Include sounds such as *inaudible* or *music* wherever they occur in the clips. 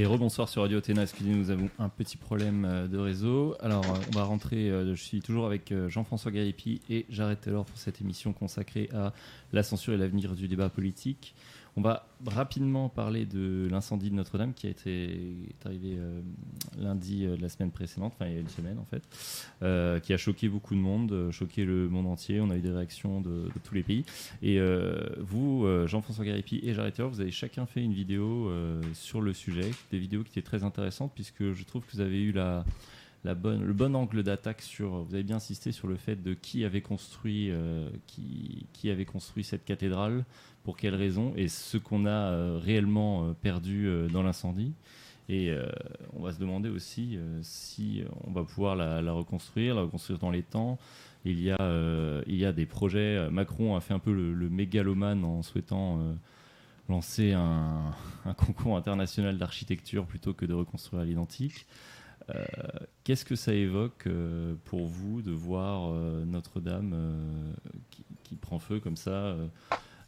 Et rebonsoir sur Radio Athéna. Excusez, nous avons un petit problème euh, de réseau. Alors, euh, on va rentrer. euh, Je suis toujours avec Jean-François Garipi et Jared Taylor pour cette émission consacrée à la censure et l'avenir du débat politique. On va rapidement parler de l'incendie de Notre-Dame qui a été est arrivé euh, lundi euh, de la semaine précédente, enfin il y a une semaine en fait, euh, qui a choqué beaucoup de monde, choqué le monde entier. On a eu des réactions de, tous les pays. Et vous, Jean-François Garipi et Taylor, vous avez chacun fait une vidéo sur le sujet, des vidéos qui étaient très intéressantes puisque je trouve que vous avez eu la, bonne, le bon angle d'attaque sur. Vous avez bien insisté sur le fait de qui avait construit cette cathédrale, pour quelles raisons, et ce qu'on a euh, réellement euh, perdu euh, dans l'incendie. Et on va se demander aussi si on va pouvoir la, reconstruire, la reconstruire dans les temps. Il y a, il y a des projets. Macron a fait un peu le, mégalomane en souhaitant lancer un, concours international d'architecture plutôt que de reconstruire à l'identique. Qu'est-ce que ça évoque pour vous de voir Notre-Dame qui, prend feu comme ça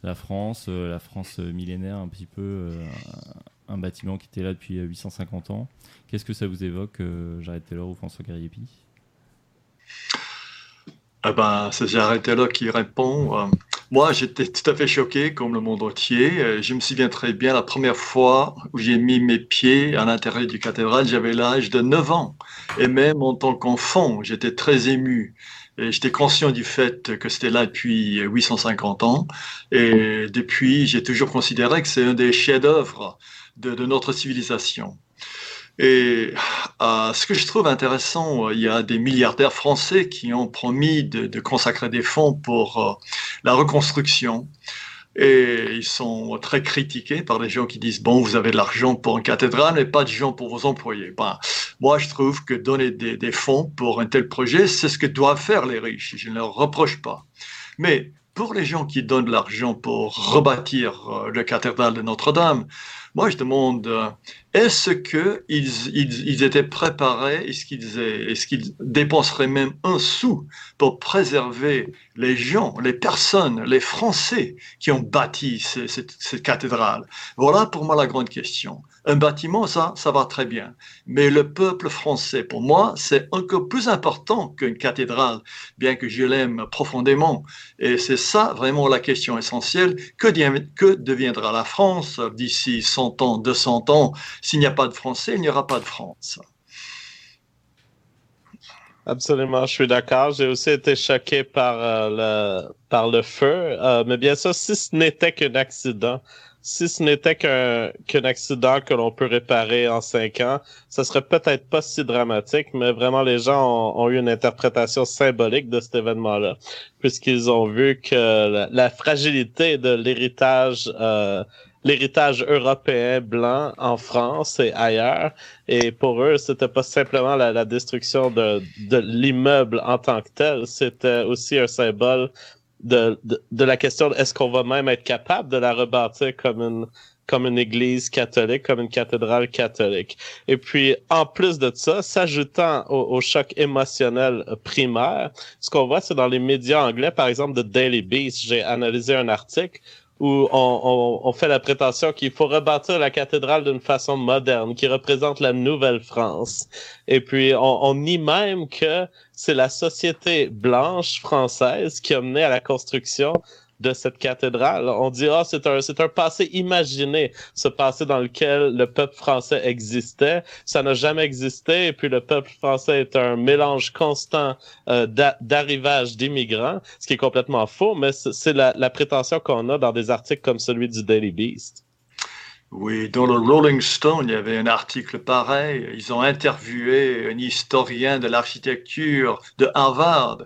La France, euh, la France millénaire, un petit peu euh, un, bâtiment qui était là depuis euh, 850 ans. Qu'est-ce que ça vous évoque, euh, Jared Taylor ou François Gariepi Eh ben, c'est Jared Taylor qui répond. Euh, moi, j'étais tout à fait choqué, comme le monde entier. Euh, Je me souviens très bien la première fois où j'ai mis mes pieds à l'intérieur du cathédrale, j'avais l'âge de 9 ans. Et même en tant qu'enfant, j'étais très ému. J'étais conscient du fait que c'était là depuis 850 ans. Et depuis, j'ai toujours considéré que c'est un des chefs-d'œuvre de, notre civilisation. Et ce que je trouve intéressant, euh, il y a des milliardaires français qui ont promis de, de consacrer des fonds pour euh, la reconstruction. Et ils sont très critiqués par les gens qui disent, bon, vous avez de l'argent pour une cathédrale, mais pas de gens pour vos employés. Ben, moi, je trouve que donner des, des fonds pour un tel projet, c'est ce que doivent faire les riches. Je ne leur reproche pas. Mais pour les gens qui donnent de l'argent pour rebâtir euh, le cathédrale de Notre-Dame, moi, je demande, euh, est-ce qu'ils ils, ils étaient préparés, est-ce qu'ils est dépenseraient même un sou pour préserver les gens, les personnes, les Français qui ont bâti ce- cette, cathédrale? Voilà pour moi la grande question. Un bâtiment, ça, ça va très bien. Mais le peuple français, pour moi, c'est encore plus important qu'une cathédrale, bien que je l'aime profondément. Et c'est ça vraiment la question essentielle. Que deviendra la France d'ici 100 ans, 200 ans S'il n'y a pas de Français, il n'y aura pas de France. Absolument, je suis d'accord. J'ai aussi été choqué par euh, le par le feu, Euh, mais bien sûr, si ce n'était qu'un accident, si ce n'était qu'un accident que l'on peut réparer en cinq ans, ça serait peut-être pas si dramatique, mais vraiment les gens ont, eu une interprétation symbolique de cet événement-là, puisqu'ils ont vu que la, la fragilité de l'héritage euh, l'héritage européen blanc en France et ailleurs et pour eux, c'était pas simplement la, la destruction de, de l'immeuble en tant que tel, c'était aussi un symbole de, de, de la question de est-ce qu'on va même être capable de la rebâtir comme une comme une église catholique, comme une cathédrale catholique. Et puis, en plus de ça, s'ajoutant au, au choc émotionnel primaire, ce qu'on voit, c'est dans les médias anglais, par exemple, The Daily Beast, j'ai analysé un article où on, on, on fait la prétention qu'il faut rebâtir la cathédrale d'une façon moderne, qui représente la Nouvelle-France. Et puis, on, on nie même que c'est la société blanche française qui a mené à la construction de cette cathédrale. On dit, ah, c'est un, c'est un passé imaginé, ce passé dans lequel le peuple français existait. Ça n'a jamais existé, et puis le peuple français est un mélange constant euh, d'immigrants, ce qui est complètement faux, mais c'est la, la prétention qu'on a dans des articles comme celui du Daily Beast. Oui, dans le Rolling Stone, il y avait un article pareil. Ils ont interviewé un historien de l'architecture de Harvard.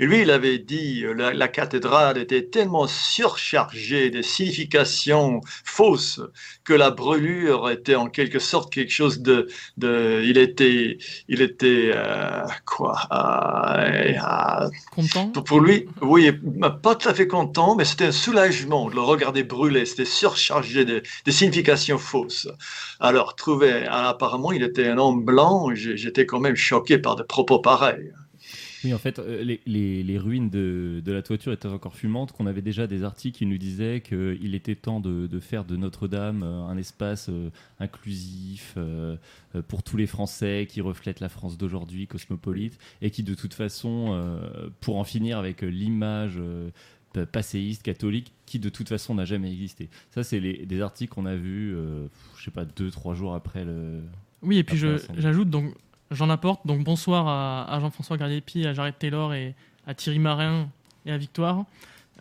Et lui, il avait dit euh, la, la cathédrale était tellement surchargée de significations fausses que la brûlure était en quelque sorte quelque chose de, de il était, il était euh, quoi, euh, euh, Content pour, pour lui, oui, pas tout à fait content, mais c'était un soulagement de le regarder brûler. C'était surchargé de, de significations fausses. Alors, trouvé, apparemment, il était un homme blanc. J'étais quand même choqué par des propos pareils. Oui, en fait, euh, les, ruines de, la toiture étaient encore fumantes, qu'on avait déjà des articles qui nous disaient qu'il était temps de, de faire de Notre-Dame euh, un espace euh, inclusif pour tous les Français, qui reflète la France d'aujourd'hui, cosmopolite, et qui de toute façon, pour en finir avec l'image passéiste, catholique, qui de toute façon n'a jamais existé. Ça, c'est des articles qu'on a vus, euh, je sais pas, deux, trois jours après le... Oui, et puis j'ajoute, donc j'en apporte, donc bonsoir à, à Jean-François Gardiepi, à Jared Taylor et à Thierry Marin et à Victoire.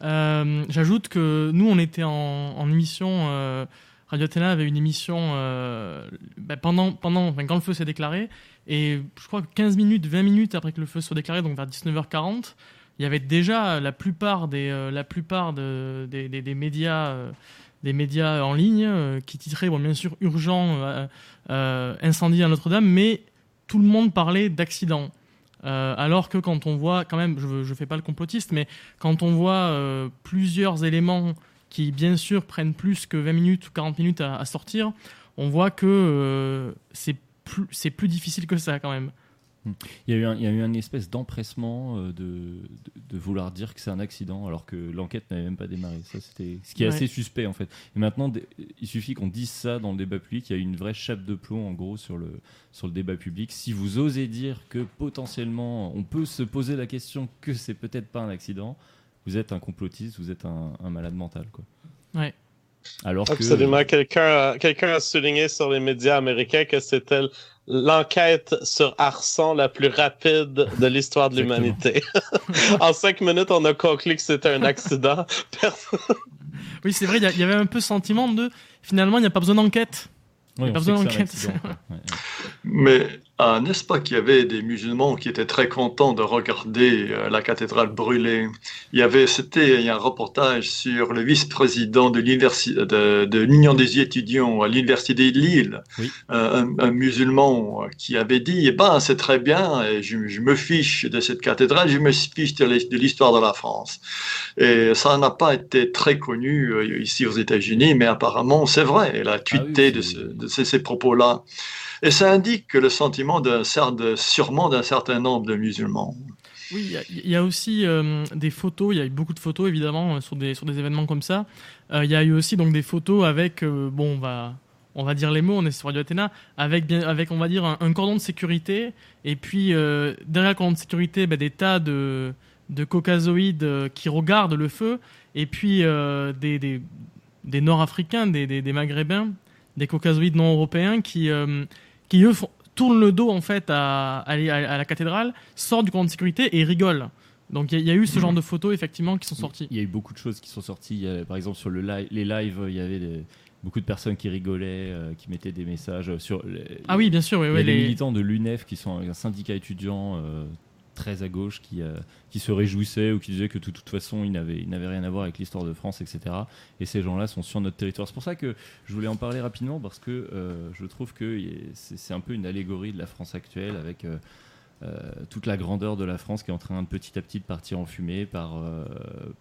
Euh, j'ajoute que nous, on était en, en émission, euh, Radio Athéna avait une émission euh, bah, pendant, pendant, enfin, quand le feu s'est déclaré, et je crois que 15 minutes, 20 minutes après que le feu soit déclaré, donc vers 19h40, il y avait déjà la plupart des, euh, la plupart de- des, des- médias, euh, des médias en ligne euh, qui titraient, bien sûr, urgent, euh, euh, incendie à Notre-Dame, mais tout le monde parlait d'accident. Euh, alors que quand on voit, quand même, je ne fais pas le complotiste, mais quand on voit euh, plusieurs éléments qui, bien sûr, prennent plus que 20 minutes ou 40 minutes à, sortir, on voit que euh, c'est plus, c'est plus difficile que ça quand même. Il y a eu, un, il y a eu une espèce d'empressement euh, de, de, de vouloir dire que c'est un accident alors que l'enquête n'avait même pas démarré. Ça, c'était ce qui est Ouais. assez suspect en fait. Et maintenant, il suffit qu'on dise ça dans le débat public. Il y a eu une vraie chape de plomb en gros sur le, sur le débat public. Si vous osez dire que potentiellement on peut se poser la question que c'est peut-être pas un accident, vous êtes un complotiste, vous êtes un, un malade mental. Quoi. Ouais. Alors que. Absolument. Quelqu'un a, quelqu'un a souligné sur les médias américains que c'était l'enquête sur arson la plus rapide de l'histoire de l'humanité. *laughs* en cinq minutes, on a conclu que c'était un accident. *laughs* Oui, c'est vrai, il y avait un peu ce sentiment de finalement, il n'y a pas besoin d'enquête. Oui, Il y a pas besoin d'enquête. ouais. Mais ah, n'est-ce pas qu'il y avait des musulmans qui étaient très contents de regarder euh, la cathédrale brûler Il y avait, c'était, un reportage sur le vice-président de l'université de, de l'Union des étudiants à l'université de Lille, Oui. Euh, un, un musulman euh, qui avait dit "Eh ben, c'est très bien, et je, je me fiche de cette cathédrale, je me fiche de l'his- de l'histoire de la France." Et ça n'a pas été très connu euh, ici aux États-Unis, mais apparemment c'est vrai. Elle a tweeté de, c'est- ce- de ces, ces propos-là. Et ça indique que le sentiment sûrement d'un certain nombre de musulmans. Oui, il y a- aussi euh, des photos, il y a eu beaucoup de photos évidemment euh, sur des, sur des événements comme ça. Euh, il y a eu aussi donc des photos avec, bon, on va, on va dire les mots, on est sur Radio Athéna, avec, avec on va dire un, cordon de sécurité, et puis derrière le cordon de sécurité, ben, des tas de, de caucasoïdes qui regardent le feu, et puis des, des, des Nord-Africains, des, des, Maghrébins, des caucasoïdes non européens qui, qui eux font- tournent le dos en fait à, à, à la cathédrale, sortent du cordon de sécurité et rigolent. Donc il y, a- il y a eu ce genre de photos effectivement qui sont sorties. Il y a eu beaucoup de choses qui sont sorties. A, par exemple, sur le live, les lives, il y avait des- beaucoup de personnes qui rigolaient, euh, qui mettaient des messages sur. les- Ah oui, bien sûr, oui, oui, les- militants de l'UNEF qui sont un syndicat étudiant euh, très à gauche qui, euh, qui se réjouissaient ou qui disaient que de toute façon ils n'avaient ils n'avaient rien à voir avec l'histoire de France, etc. Et ces gens-là sont sur notre territoire. C'est pour ça que je voulais en parler rapidement parce que euh, je trouve que c'est un peu une allégorie de la France actuelle avec. euh, toute la grandeur de la France qui est en train de petit à petit de partir en fumée par,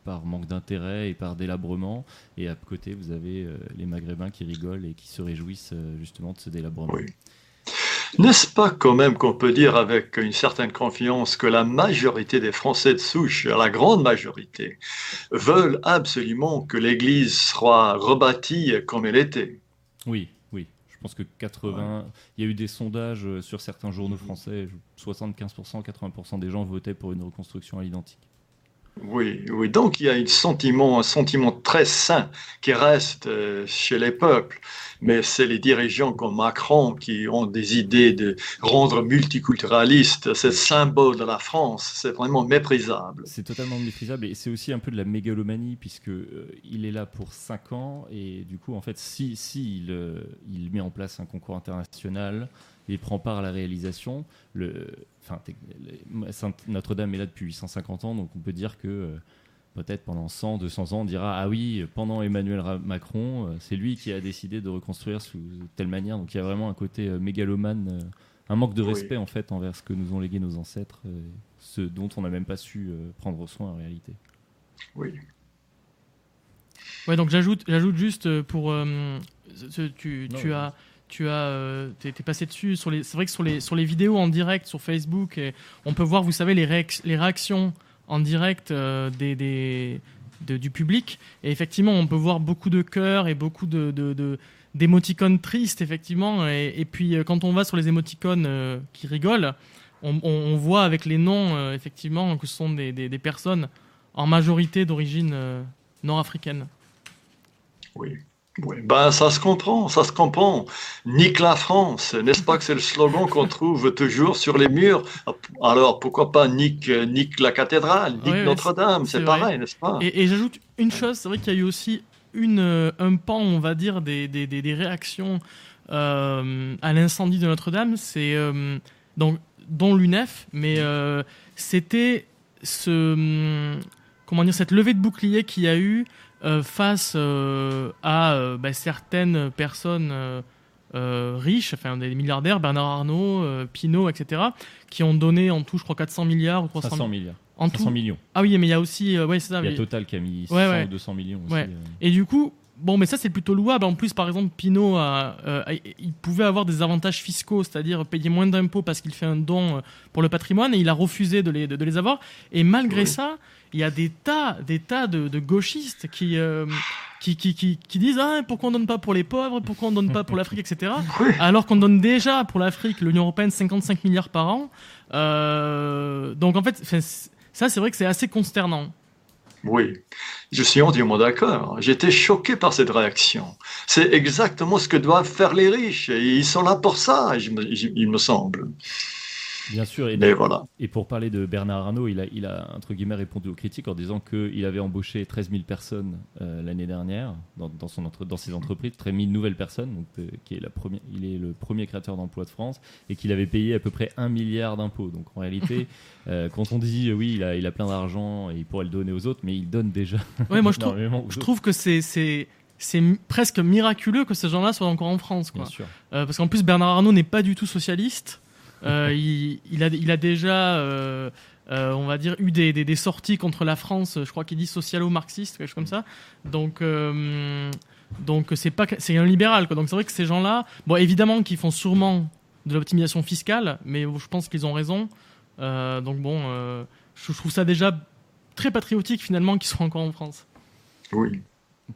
par manque d'intérêt et par délabrement. Et à côté, vous avez les Maghrébins qui rigolent et qui se réjouissent justement de ce délabrement. Oui. N'est-ce pas quand même qu'on peut dire avec une certaine confiance que la majorité des Français de souche, la grande majorité, veulent absolument que l'Église soit rebâtie comme elle était? Oui, oui. Je pense que 80. Il y a eu des sondages euh, sur certains journaux français. 75%, 80% des gens votaient pour une reconstruction à l'identique. Oui, oui. Donc il y a un sentiment, un sentiment très sain qui reste euh, chez les peuples. Mais c'est les dirigeants comme Macron qui ont des idées de rendre multiculturaliste ce symbole de la France. C'est vraiment méprisable. C'est totalement méprisable et c'est aussi un peu de la mégalomanie puisque euh, il est là pour 5 ans et du coup en fait si, si il, euh, il met en place un concours international et prend part à la réalisation, le, enfin, Notre-Dame est là depuis 850 ans donc on peut dire que euh, peut-être pendant 100, 200 ans on dira ah oui pendant Emmanuel Macron euh, c'est lui qui a décidé de reconstruire sous telle manière donc il y a vraiment un côté euh, mégalomane, euh, un manque de Oui. respect en fait envers ce que nous ont légué nos ancêtres. euh, ce dont on n'a même pas su euh, prendre soin en réalité. Oui. Ouais, donc j'ajoute, j'ajoute juste pour. euh, ce- tu, Non, tu as, tu as, t'es, passé dessus sur les. C'est vrai que sur les sur les vidéos en direct sur Facebook, on peut voir, vous savez, les, les réactions en direct des, des du public. Et effectivement, on peut voir beaucoup de cœurs et beaucoup de, de, d'émoticônes tristes, effectivement. Et, puis, quand on va sur les émoticônes qui rigolent, on, voit avec les noms, effectivement, que ce sont des, des, des personnes en majorité d'origine nord-africaine. Oui. Oui, ben, ça se comprend, ça se comprend. Nique la France, n'est-ce pas que c'est le slogan qu'on trouve toujours sur les murs? Alors pourquoi pas nique, nique la cathédrale, nique Notre-Dame, c'est pareil, n'est-ce pas? Et, j'ajoute une chose, c'est vrai qu'il y a eu aussi une, euh, un pan, on va dire, des, des, des, réactions euh, à l'incendie de Notre-Dame, c'est euh, donc dont l'UNEF, mais c'était ce hum, comment dire cette levée de bouclier qu'il y a eu euh, face euh, à euh, bah, certaines personnes riches, enfin des milliardaires, Bernard Arnault, Pinault, etc., qui ont donné en tout, je crois, 400 milliards ou 300 500 milliards. En 500 millions. Ah oui, mais il y a aussi. ouais, c'est ça. Il y a Total qui a mis 100 ou 200 millions aussi. Et du coup, Bon, mais ça, c'est plutôt louable. En plus, par exemple, Pinot, il pouvait avoir des avantages fiscaux, c'est-à-dire payer moins d'impôts parce qu'il fait un don pour le patrimoine et il a refusé de les, de, les avoir. Et malgré ça, il y a des tas, des tas de, gauchistes euh, qui, qui, qui, qui, disent ah, pourquoi on donne pas pour les pauvres, pourquoi on donne pas pour l'Afrique, etc. *laughs* Alors qu'on donne déjà pour l'Afrique, l'Union européenne, 55 milliards par an. Euh, donc en fait, ça c'est vrai que c'est assez consternant. Oui, je suis entièrement d'accord. J'étais choqué par cette réaction. C'est exactement ce que doivent faire les riches. Ils sont là pour ça, il me semble. Bien sûr. Et, voilà. et pour parler de Bernard Arnault, il a, il a entre guillemets répondu aux critiques en disant qu'il avait embauché 13 000 personnes euh, l'année dernière dans, dans, son entre, dans ses entreprises, 13 000 nouvelles personnes, donc, euh, qui est la première, il est le premier créateur d'emplois de France et qu'il avait payé à peu près 1 milliard d'impôts. Donc en réalité, *laughs* euh, quand on dit oui, il a, il a plein d'argent et il pourrait le donner aux autres, mais il donne déjà. Ouais, moi je trouve, je trouve que c'est c'est presque miraculeux que ces gens-là soient encore en France. Quoi. Bien sûr. parce qu'en plus, Bernard Arnault n'est pas du tout socialiste. Euh, il, a, il, a, déjà, euh, euh, on va dire, eu des, des, sorties contre la France. Je crois qu'il dit socialo-marxiste, quelque chose comme ça. Donc, donc c'est pas, c'est un libéral. Quoi. Donc c'est vrai que ces gens-là, bon, évidemment, qu'ils font sûrement de l'optimisation fiscale, mais je pense qu'ils ont raison. donc bon, je, trouve ça déjà très patriotique finalement qu'ils soient encore en France. Oui.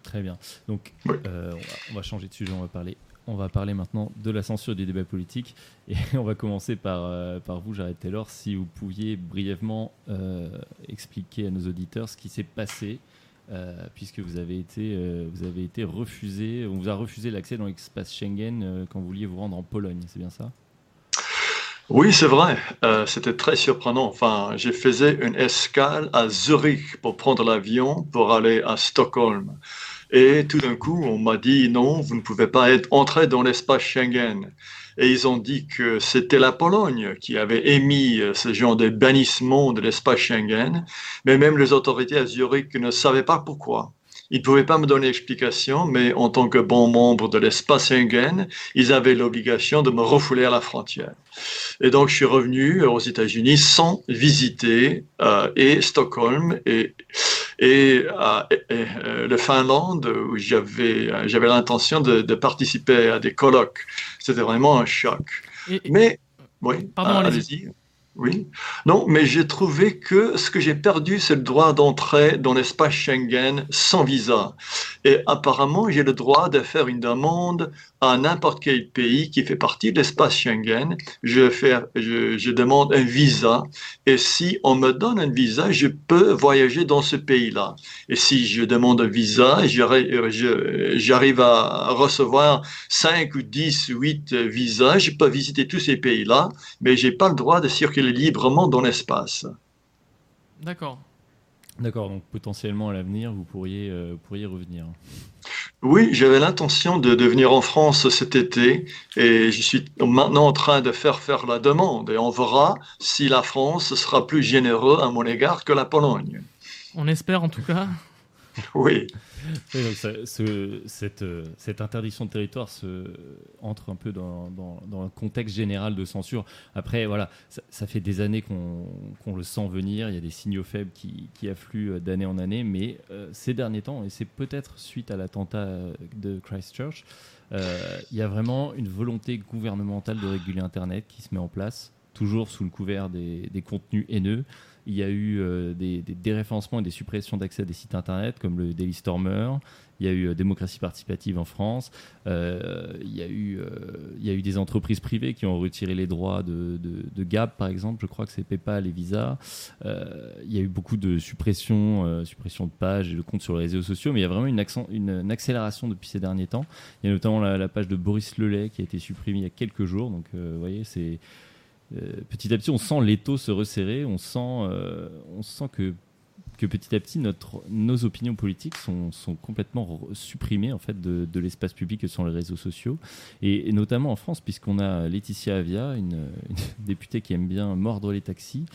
Très bien. Donc, on va changer de sujet, on va parler on va parler maintenant de la censure du débat politique. Et *laughs* on va commencer par, euh, par vous, Jared Taylor. Si vous pouviez brièvement euh, expliquer à nos auditeurs ce qui s'est passé, euh, puisque vous avez, été, vous avez été refusé, on vous a refusé l'accès dans l'espace Schengen quand vous vouliez vous rendre en Pologne, c'est bien ça? Oui, c'est vrai. C'était très surprenant. Enfin, j'ai fait une escale à Zurich pour prendre l'avion pour aller à Stockholm. Et tout d'un coup, on m'a dit non, vous ne pouvez pas être entré dans l'espace Schengen. Et ils ont dit que c'était la Pologne qui avait émis euh, ce genre de bannissement de l'espace Schengen. Mais même les autorités à Zurich ne savaient pas pourquoi. Ils ne pouvaient pas me donner explication, mais en tant que bon membre de l'espace Schengen, ils avaient l'obligation de me refouler à la frontière. Et donc, je suis revenu aux États-Unis sans visiter euh, et Stockholm et, et, euh, euh, le Finlande, où j'avais, j'avais l'intention de, de, participer à des colloques. C'était vraiment un choc. mais, oui, allez-y. Oui. Non, mais j'ai trouvé que ce que j'ai perdu, c'est le droit d'entrer dans l'espace Schengen sans visa. Et apparemment, j'ai le droit de faire une demande à n'importe quel pays qui fait partie de l'espace Schengen. Je, fais, je, demande un visa. Et si on me donne un visa, je peux voyager dans ce pays-là. Et si je demande un visa, j'arrive à recevoir 5 ou 10 ou 8 visas, je peux visiter tous ces pays-là, mais j'ai pas le droit de circuler librement dans l'espace. D'accord. D'accord, donc potentiellement à l'avenir, vous pourriez, euh, pourriez revenir. Oui, j'avais l'intention de, de, venir en France cet été et je suis maintenant en train de faire faire la demande et on verra si la France sera plus généreuse à mon égard que la Pologne. On espère en tout cas. *laughs* Oui. donc ce, cette, cette, interdiction de territoire se, entre un peu dans, dans, le contexte général de censure. Après, voilà, ça, fait des années qu'on le sent venir. Il y a des signaux faibles qui, qui affluent d'année en année, mais euh, ces derniers temps, et c'est peut-être suite à l'attentat de Christchurch, euh, il y a vraiment une volonté gouvernementale de réguler Internet qui se met en place, toujours sous le couvert des, des contenus haineux. Il y a eu euh, des, des, déréférencements et des suppressions d'accès à des sites internet comme le Daily Stormer. Il y a eu euh, démocratie participative en France. Euh, il, y a eu, des entreprises privées qui ont retiré les droits de, de, Gap, par exemple. Je crois que c'est PayPal et Visa. Il y a eu beaucoup de suppression, euh, suppression de pages et de comptes sur les réseaux sociaux, mais il y a vraiment une, accélération depuis ces derniers temps. Il y a notamment la, la, page de Boris Lelay qui a été supprimée il y a quelques jours. Donc, vous voyez, c'est petit à petit, on sent l'étau se resserrer, on sent, euh, on sent que, que petit à petit, notre, nos opinions politiques sont, sont complètement supprimées en fait, de, de l'espace public que sont les réseaux sociaux, et, notamment en France, puisqu'on a Laetitia Avia, *laughs* une, députée qui aime bien mordre les taxis,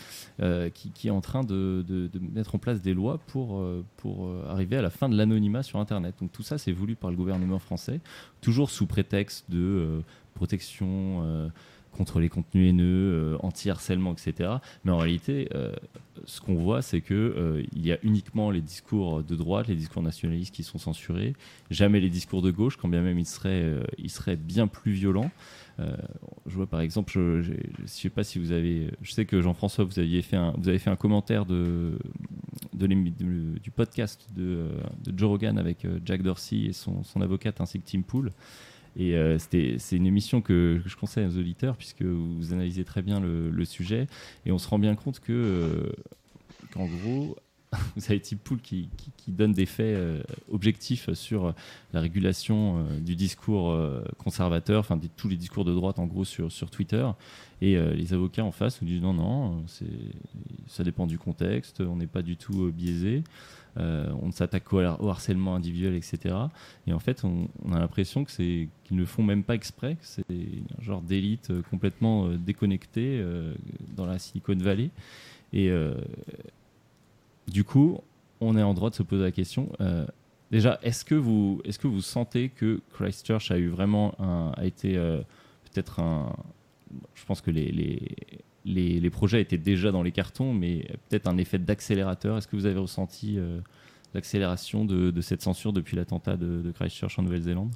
euh, qui, est en train de, mettre en place des lois pour, euh, pour arriver à la fin de l'anonymat sur Internet. Donc tout ça, c'est voulu par le gouvernement français, toujours sous prétexte de euh, protection contre les contenus haineux, euh, anti-harcèlement, etc. Mais en réalité, euh, ce qu'on voit, c'est que euh, il y a uniquement les discours de droite, les discours nationalistes qui sont censurés, jamais les discours de gauche, quand bien même ils seraient, ils seraient bien plus violents. Je vois par exemple, je, sais pas si vous avez, je sais que Jean-François, vous vous avez fait un commentaire de, de, du podcast de, de, Joe Rogan avec Jack Dorsey et son, son avocate ainsi que Tim Pool. Et euh, c'est une émission que, je conseille aux auditeurs puisque vous analysez très bien le, sujet et on se rend bien compte que euh, qu'en gros *laughs* vous avez Tim Pool qui, qui, qui, donne des faits euh, objectifs sur la régulation euh, du discours conservateur, enfin tous les discours de droite en gros sur, sur Twitter. Et les avocats en face nous disent non, non, ça dépend du contexte, on n'est pas du tout biaisé. Euh, on s'attaque au, harcèlement individuel, etc. Et en fait, on, a l'impression que c'est qu'ils ne font même pas exprès, que c'est un genre d'élite euh, complètement euh, déconnectée dans la Silicon Valley. Et du coup, on est en droit de se poser la question. déjà, est-ce que vous, est-ce que vous sentez que Christchurch a eu vraiment a été peut-être un, je pense que les les, projets étaient déjà dans les cartons, mais peut-être un effet d'accélérateur. Est-ce que vous avez ressenti euh, l'accélération de, cette censure depuis l'attentat de, Christchurch en Nouvelle-Zélande?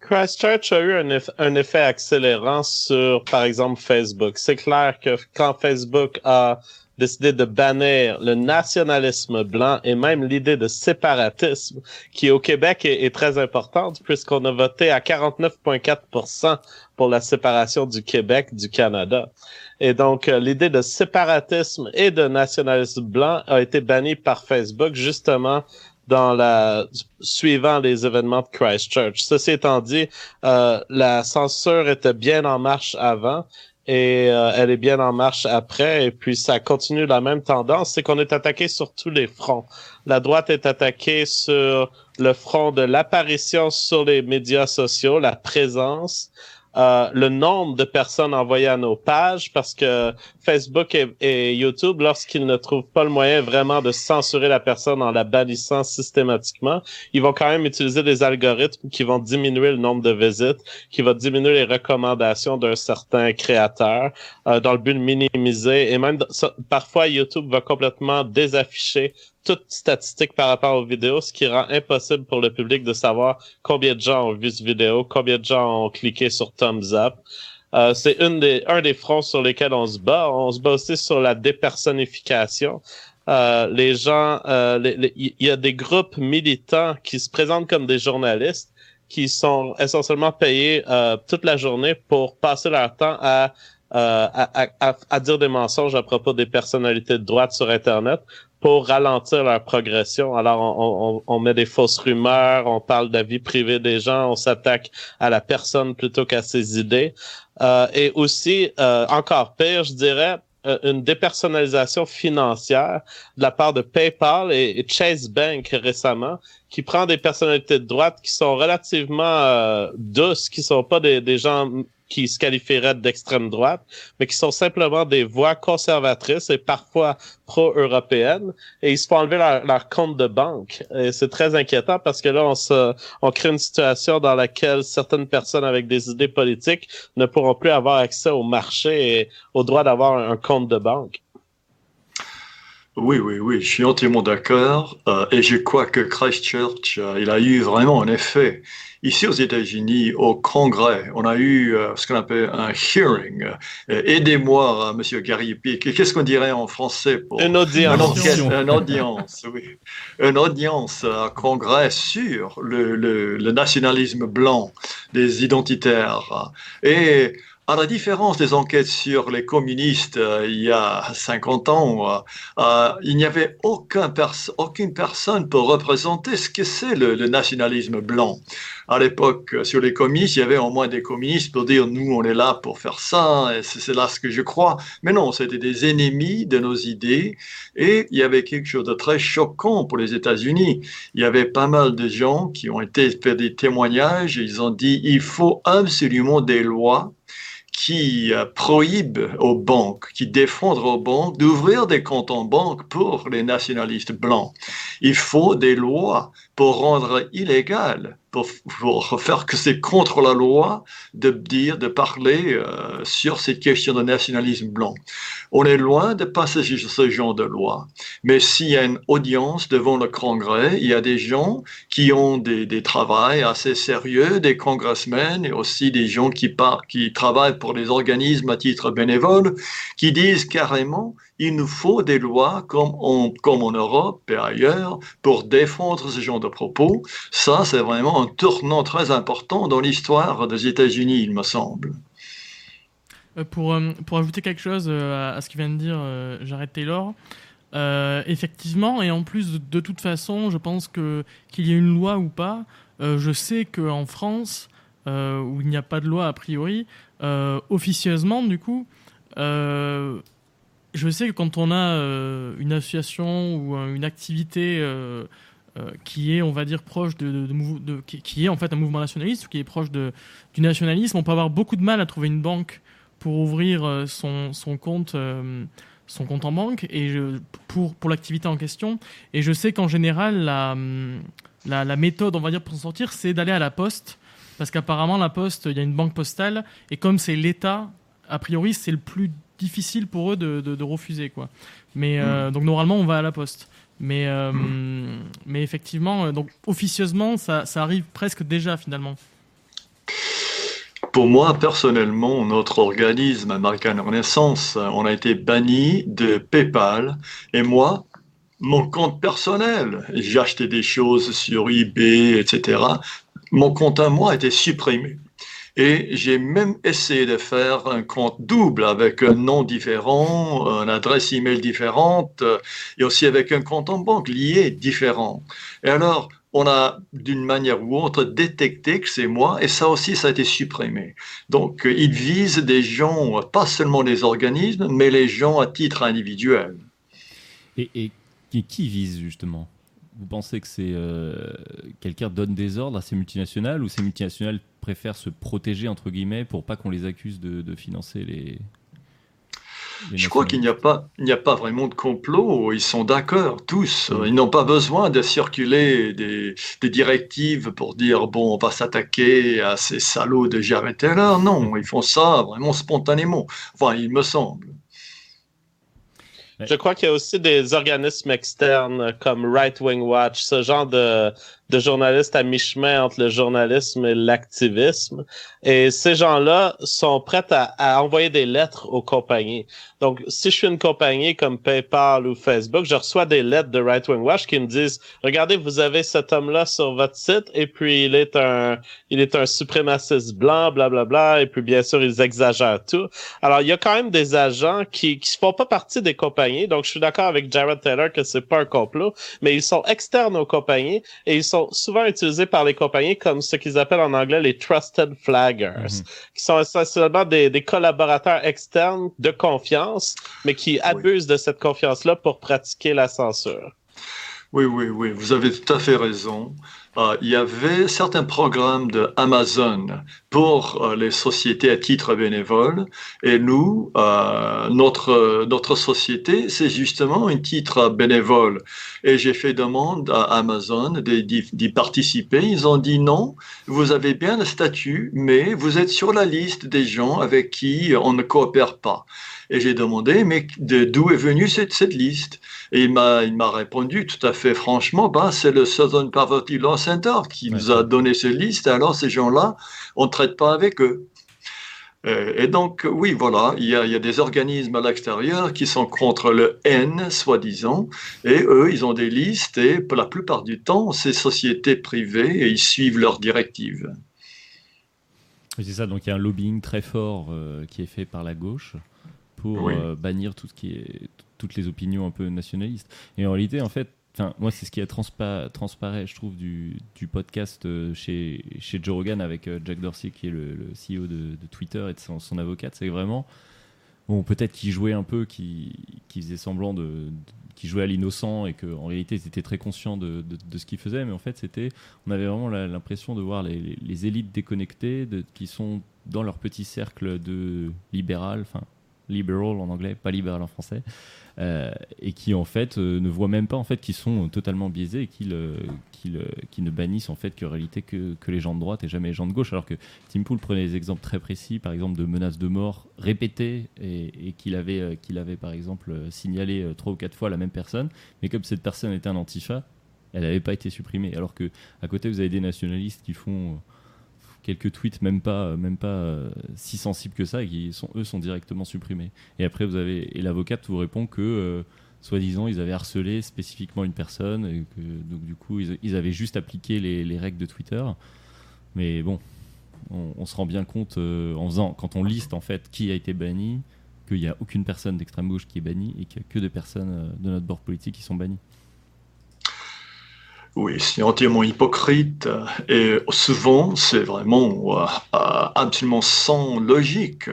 Christchurch a eu un, un, effet accélérant sur, par exemple, Facebook. C'est clair que quand Facebook a décidé de bannir le nationalisme blanc et même l'idée de séparatisme, qui au Québec est, très importante, puisqu'on a voté à 49,4% pour la séparation du Québec du Canada. Et donc, euh, l'idée de séparatisme et de nationalisme blanc a été bannie par Facebook, justement, dans la suivant les événements de Christchurch. Ceci étant dit, euh, la censure était bien en marche avant et euh, elle est bien en marche après. Et puis ça continue la même tendance, c'est qu'on est attaqué sur tous les fronts. La droite est attaquée sur le front de l'apparition sur les médias sociaux, la présence, euh, le nombre de personnes envoyées à nos pages parce que Facebook et, YouTube, lorsqu'ils ne trouvent pas le moyen vraiment de censurer la personne en la bannissant systématiquement, ils vont quand même utiliser des algorithmes qui vont diminuer le nombre de visites, qui vont diminuer les recommandations d'un certain créateur euh, dans le but de minimiser et même parfois YouTube va complètement désafficher toute statistique par rapport aux vidéos, ce qui rend impossible pour le public de savoir combien de gens ont vu cette vidéo, combien de gens ont cliqué sur thumbs up. Euh, c'est une des, un des fronts sur lesquels on se bat. On se bat aussi sur la dépersonnification. Euh, les gens, il euh, y a des groupes militants qui se présentent comme des journalistes qui sont essentiellement payés euh, toute la journée pour passer leur temps à euh, à, à, à, dire des mensonges à propos des personnalités de droite sur Internet pour ralentir leur progression. Alors, on, on, on met des fausses rumeurs, on parle de la vie privée des gens, on s'attaque à la personne plutôt qu'à ses idées. Euh, et aussi, euh, encore pire, je dirais, euh, une dépersonnalisation financière de la part de PayPal et, et, Chase Bank récemment, qui prend des personnalités de droite qui sont relativement euh, douces, qui sont pas des, des gens qui se qualifieraient d'extrême droite, mais qui sont simplement des voix conservatrices et parfois pro-européennes, et ils se font enlever leur, compte de banque. Et c'est très inquiétant parce que là, on, se, on crée une situation dans laquelle certaines personnes avec des idées politiques ne pourront plus avoir accès au marché et au droit d'avoir un compte de banque. Oui, oui, oui, je suis entièrement d'accord. Euh, et je crois que Christchurch, euh, il a eu vraiment un effet. Ici aux États-Unis, au Congrès, on a eu euh, ce qu'on appelle un hearing. Aidez-moi, Monsieur Garipi. Qu'est-ce qu'on dirait en français pour une audience Une audience, *laughs* oui. Une audience à Congrès sur le, le, le nationalisme blanc des identitaires. Et à la différence des enquêtes sur les communistes euh, il y a 50 ans, euh, euh, il n'y avait aucun aucune personne pour représenter ce que c'est le, nationalisme blanc. À l'époque, sur les communistes, il y avait au moins des communistes pour dire nous, on est là pour faire ça, c'est là ce que je crois. Mais non, c'était des ennemis de nos idées, et il y avait quelque chose de très choquant pour les États-Unis. Il y avait pas mal de gens qui ont été faire des témoignages, et ils ont dit il faut absolument des lois qui euh, prohibe aux banques, qui défendent aux banques d'ouvrir des comptes en banque pour les nationalistes blancs. Il faut des lois pour rendre illégal pour, faire que c'est contre la loi de dire, de parler euh, sur cette question de nationalisme blanc. On est loin de passer sur ce genre de loi. Mais s'il y a une audience devant le Congrès, il y a des gens qui ont des, des travails assez sérieux, des congressmen et aussi des gens qui, qui travaillent pour les organismes à titre bénévole, qui disent carrément il nous faut des lois comme, comme en Europe et ailleurs pour défendre ce genre de propos. Ça, c'est vraiment un tournant très important dans l'histoire des États-Unis, il me semble. Euh, pour, euh, pour ajouter quelque chose euh, à ce que vient de dire Jared Taylor, effectivement, et en plus de, toute façon, je pense que qu'il y ait une loi ou pas, je sais qu'en France, où il n'y a pas de loi a priori, officieusement du coup, je sais que quand on a euh, une association ou une activité euh, euh, qui est, on va dire, proche de, qui, est en fait un mouvement nationaliste ou qui est proche du nationalisme, on peut avoir beaucoup de mal à trouver une banque pour ouvrir son, son compte son compte en banque et pour, pour l'activité en question. Et je sais qu'en général, la, la, la, méthode, on va dire, pour s'en sortir, c'est d'aller à la poste. Parce qu'apparemment, la poste, il y a une banque postale. Et comme c'est l'État, a priori, c'est le plus difficile pour eux de, de, refuser quoi. Mais euh, mm. donc normalement on va à la poste. Mais euh, mm. mais effectivement euh, donc officieusement ça, ça arrive presque déjà finalement. Pour moi, personnellement, notre organisme American Renaissance, on a été banni de PayPal. Et moi, mon compte personnel, j'ai acheté des choses sur eBay, etc. Mon compte à moi a été supprimé. Et j'ai même essayé de faire un compte double avec un nom différent, une adresse email différente et aussi avec un compte en banque lié différent. Et alors, on a d'une manière ou autre détecté que c'est moi et ça aussi, ça a été supprimé. Donc, il vise des gens, pas seulement les organismes, mais les gens à titre individuel. Et, qui vise justement? Vous pensez que c'est euh, quelqu'un donne des ordres à ces multinationales ou ces multinationales préfèrent se protéger entre guillemets pour pas qu'on les accuse de, financer les, je crois qu'il n'y a pas, il n'y a pas vraiment de complot. Ils sont d'accord tous. Ils n'ont pas besoin de circuler des, des, directives pour dire bon, on va s'attaquer à ces salauds de Jared Taylor. Non, ils font ça vraiment spontanément. Enfin, il me semble. Je crois qu'il y a aussi des organismes externes comme Right Wing Watch, ce genre de, de journalistes à mi-chemin entre le journalisme et l'activisme. Et ces gens-là sont prêts à, envoyer des lettres aux compagnies. Donc, si je suis une compagnie comme PayPal ou Facebook, je reçois des lettres de Right Wing Watch qui me disent, regardez, vous avez cet homme-là sur votre site et puis il est un, il est un suprémaciste blanc, blablabla. Bla, bla, et puis, bien sûr, ils exagèrent tout. Alors, il y a quand même des agents qui, qui font pas partie des compagnies. Donc, je suis d'accord avec Jared Taylor que c'est pas un complot, mais ils sont externes aux compagnies et ils sont souvent utilisés par les compagnies comme ce qu'ils appellent en anglais les trusted flaggers, mhm. qui sont essentiellement des, des, collaborateurs externes de confiance, mais qui abusent de cette confiance-là pour pratiquer la censure. Oui, oui, oui, vous avez tout à fait raison. Euh, il y avait certains programmes de Amazon pour euh, les sociétés à titre bénévole. Et nous, euh, notre, notre société, c'est justement un titre bénévole. Et j'ai fait demande à Amazon d'y participer. Ils ont dit non, vous avez bien le statut, mais vous êtes sur la liste des gens avec qui on ne coopère pas. Et j'ai demandé, mais d'où est venue cette, liste? Et il m'a, répondu tout à fait franchement, bah, c'est le Southern Poverty Law Center qui nous a donné cette liste. Alors ces gens-là, on ne traite pas avec eux. Euh, et donc, oui, voilà, il y, a, il y a des organismes à l'extérieur qui sont contre le N, soi-disant, et eux, ils ont des listes, et pour la plupart du temps, c'est sociétés privées, et ils suivent leurs directives. c'est ça, donc il y a un lobbying très fort euh, qui est fait par la gauche pour euh, bannir tout ce qui est, toutes les opinions un peu nationalistes. Et en réalité, en fait, moi, c'est ce qui a transpa transparaît, je trouve, du, du podcast euh, chez, chez Joe Rogan avec euh, Jack Dorsey, qui est le, CEO de, Twitter et de son, son avocate. C'est vraiment, bon, peut-être qu'il jouait un peu, qu'il faisait semblant de, qui jouait à l'innocent et qu'en réalité ils étaient très conscients de, de, ce qu'ils faisaient, mais en fait c'était, on avait vraiment l'impression de voir les, élites déconnectées de, qui sont dans leur petit cercle de libéral, enfin liberal en anglais, pas libéral en français, euh, et qui en fait euh, ne voient même pas en fait qu'ils sont totalement biaisés et qui, qui, ne bannissent en fait qu'en réalité que, que, les gens de droite et jamais les gens de gauche. Alors que Tim Pool prenait des exemples très précis, par exemple de menaces de mort répétées et, qu'il avait, euh, qu'il avait par exemple signalé trois ou quatre fois la même personne, mais comme cette personne était un antifa, elle n'avait pas été supprimée. Alors que à côté vous avez des nationalistes qui font quelques tweets même pas même pas euh, si sensibles que ça qui sont eux sont directement supprimés. Et après vous avez et l'avocate vous répond que euh, soi-disant ils avaient harcelé spécifiquement une personne et que donc du coup ils, avaient juste appliqué les, règles de Twitter. Mais bon on, se rend bien compte euh, en faisant quand on liste en fait qui a été banni qu'il n'y a aucune personne d'extrême gauche qui est bannie et qu'il n'y a que des personnes de notre bord politique qui sont bannies oui, c'est entièrement hypocrite et souvent c'est vraiment euh, absolument sans logique.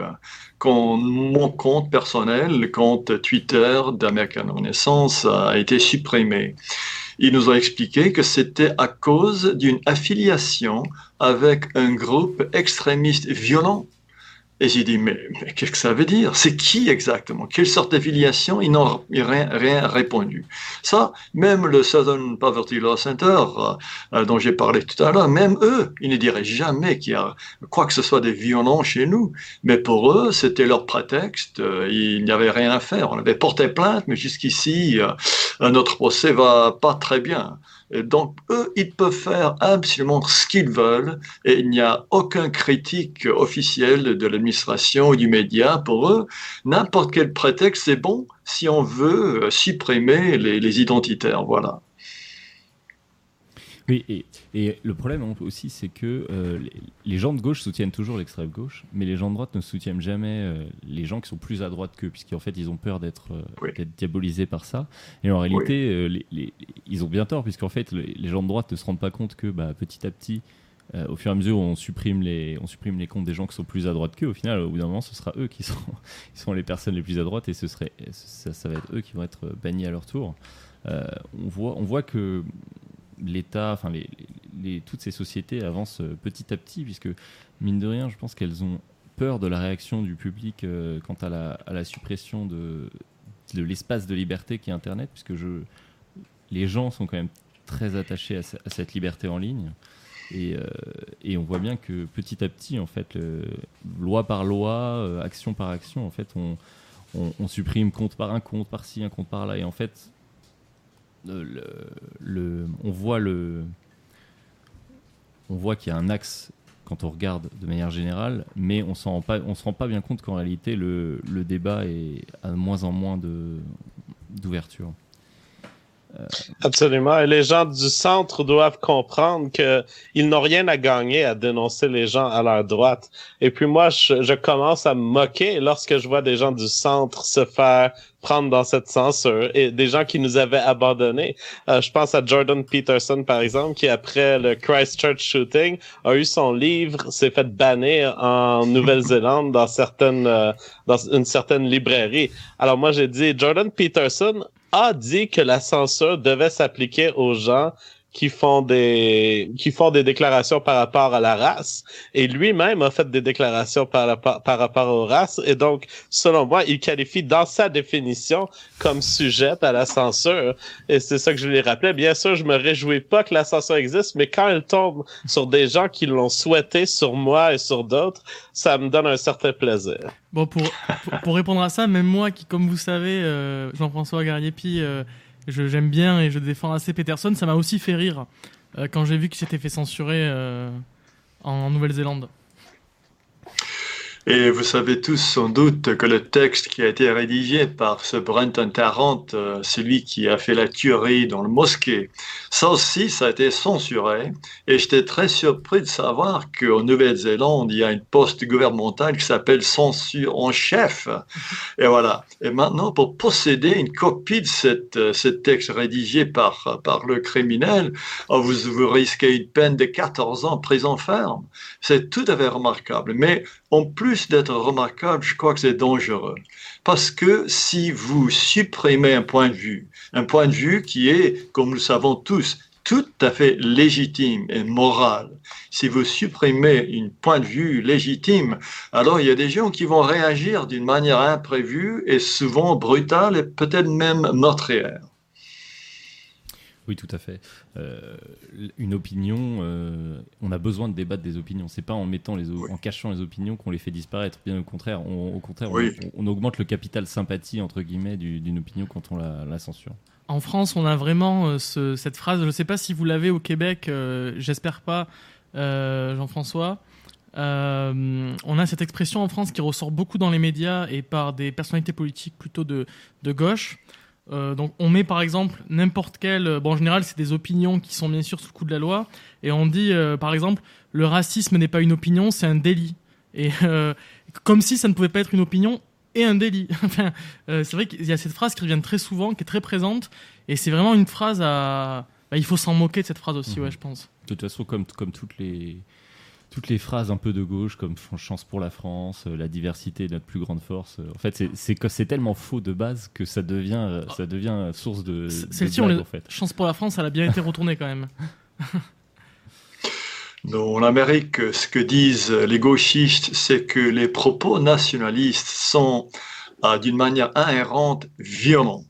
Quand mon compte personnel, compte Twitter d'American Renaissance a été supprimé, ils nous ont expliqué que c'était à cause d'une affiliation avec un groupe extrémiste violent et j'ai dit, mais, qu'est-ce que ça veut dire? C'est qui exactement? Quelle sorte d'affiliation? Ils n'ont rien, rien, répondu. Ça, même le Southern Poverty Law Center, euh, dont j'ai parlé tout à l'heure, même eux, ils ne diraient jamais qu'il y a quoi que ce soit des violents chez nous. Mais pour eux, c'était leur prétexte. Euh, il n'y avait rien à faire. On avait porté plainte, mais jusqu'ici, euh, notre procès va pas très bien. Donc, eux, ils peuvent faire absolument ce qu'ils veulent et il n'y a aucun critique officiel de l'administration ou du média. Pour eux, n'importe quel prétexte, c'est bon si on veut supprimer les, les identitaires. Voilà. Oui, et, et, le problème aussi, c'est que euh, les, gens de gauche soutiennent toujours l'extrême gauche, mais les gens de droite ne soutiennent jamais euh, les gens qui sont plus à droite qu'eux, puisqu'en fait, ils ont peur d'être euh, diabolisés par ça. Et en réalité, les, ils ont bien tort, puisqu'en fait, les, gens de droite ne se rendent pas compte que bah, petit à petit, au fur et à mesure, on supprime les, on supprime les comptes des gens qui sont plus à droite qu'eux. Au final, au bout d'un moment, ce sera eux qui sont, *laughs* qui sont les personnes les plus à droite, et ce serait, ça, ça va être eux qui vont être bannis à leur tour. on voit, on voit que l'État, enfin les, toutes ces sociétés avancent euh, petit à petit, puisque mine de rien, je pense qu'elles ont peur de la réaction du public euh, quant à la, suppression de, de l'espace de liberté qui est Internet, puisque les gens sont quand même très attachés à, cette liberté en ligne. Et, euh, et, on voit bien que petit à petit, en fait, loi par loi, action par action, en fait, on, on, supprime compte par un compte par-ci, un compte par-là. Et en fait, on voit qu'il y a un axe quand on regarde de manière générale, mais on ne pas, on se rend pas bien compte qu'en réalité le, le, débat est à moins en moins d'ouverture. Absolument. Et les gens du centre doivent comprendre qu'ils n'ont rien à gagner à dénoncer les gens à leur droite. Et puis moi, je, commence à me moquer lorsque je vois des gens du centre se faire prendre dans cette censure et des gens qui nous avaient abandonnés. Euh, je pense à Jordan Peterson, par exemple, qui après le Christchurch shooting a eu son livre, s'est fait bannir en Nouvelle-Zélande dans certaines, euh, dans une certaine librairie. Alors moi, j'ai dit, Jordan Peterson a dit que la censure devait s'appliquer aux gens qui font des qui font des déclarations par rapport à la race. Et lui-même a fait des déclarations par, par rapport aux races. Et donc selon moi il qualifie dans sa définition comme sujet à la censure. Et c'est ça que je lui rappelais bien sûr je me réjouis pas que la censure existe mais quand elle tombe sur des gens qui l'ont souhaité sur moi et sur d'autres ça me donne un certain plaisir. Bon pour pour, répondre à ça même moi qui comme vous savez euh, Jean-François Gariepi euh, j'aime bien et je défends assez Peterson. Ça m'a aussi fait rire euh, quand j'ai vu qu'il s'était fait censurer euh, en Nouvelle-Zélande. Et vous savez tous sans doute que le texte qui a été rédigé par ce Brenton Tarrant, euh, celui qui a fait la tuerie dans le mosquée, ça aussi, ça a été censuré. Et j'étais très surpris de savoir qu'en Nouvelle-Zélande, il y a une poste gouvernementale qui s'appelle censure en chef. Et voilà. Et maintenant, pour posséder une copie de cette, euh, ce texte rédigé par, le criminel, oh, vous, vous risquez une peine de 14 ans prison ferme. C'est tout à fait remarquable. Mais en plus d'être remarquable, je crois que c'est dangereux. Parce que si vous supprimez un point de vue, un point de vue qui est, comme nous le savons tous, tout à fait légitime et moral. Si vous supprimez un point de vue légitime, alors il y a des gens qui vont réagir d'une manière imprévue et souvent brutale et peut-être même meurtrière. Oui, tout à fait. Euh, une opinion, euh, on a besoin de débattre des opinions. C'est pas en mettant les, en cachant les opinions qu'on les fait disparaître. Bien au contraire, on, au contraire, on, augmente le capital sympathie entre guillemets d'une opinion quand on la, censure. En France, on a vraiment euh, cette phrase. Je ne sais pas si vous l'avez au Québec. J'espère pas, Jean-François. on a cette expression en France qui ressort beaucoup dans les médias et par des personnalités politiques plutôt de, de gauche. Euh, donc on met par exemple n'importe quel, euh, bon en général c'est des opinions qui sont bien sûr sous le coup de la loi, et on dit euh, par exemple le racisme n'est pas une opinion, c'est un délit. Et comme si ça ne pouvait pas être une opinion et un délit. *laughs* enfin, c'est vrai qu'il y a cette phrase qui revient très souvent, qui est très présente, et c'est vraiment une phrase à... Bah, il faut s'en moquer de cette phrase aussi, mmh. ouais je pense. De toute façon, comme, comme toutes les toutes les phrases un peu de gauche comme chance pour la France, euh, la diversité est notre plus grande force. Euh, en fait, c'est c'est tellement faux de base que ça devient euh, ça devient source de. Celle-ci, en fait. chance pour la France, elle a bien été retournée quand même. *laughs* En Amérique, ce que disent les gauchistes, c'est que les propos nationalistes sont d'une manière inhérente violents.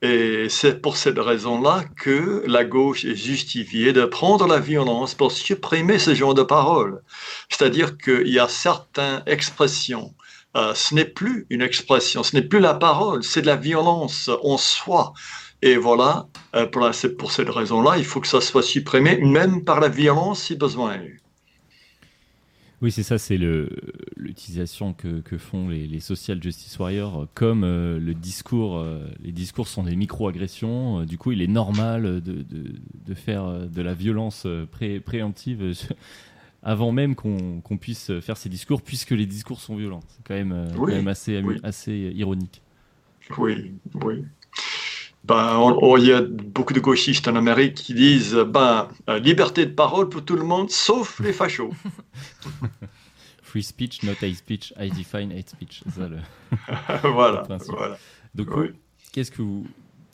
Et c'est pour cette raison-là que la gauche est justifiée de prendre la violence pour supprimer ce genre de paroles. C'est-à-dire qu'il y a certaines expressions. Euh, ce n'est plus une expression, ce n'est plus la parole, c'est de la violence en soi. Et voilà, euh, c'est pour cette raison-là, il faut que ça soit supprimé, même par la violence si besoin est. Oui, c'est ça, c'est l'utilisation que, que, font les, les, social justice warriors comme euh, le discours. Euh, les discours sont des micro-agressions. Euh, du coup, il est normal de, de, de faire de la violence pré, préemptive *laughs* avant même qu'on puisse faire ces discours, puisque les discours sont violents. C'est quand même, quand même assez, assez ironique. Oui, oui. Ben, il y a beaucoup de gauchistes en Amérique qui disent ben, euh, liberté de parole pour tout le monde, sauf les fachos. *laughs* Free speech, not hate speech. I define hate speech. Ça, le... *laughs* voilà, voilà. Donc, qu'est-ce que vous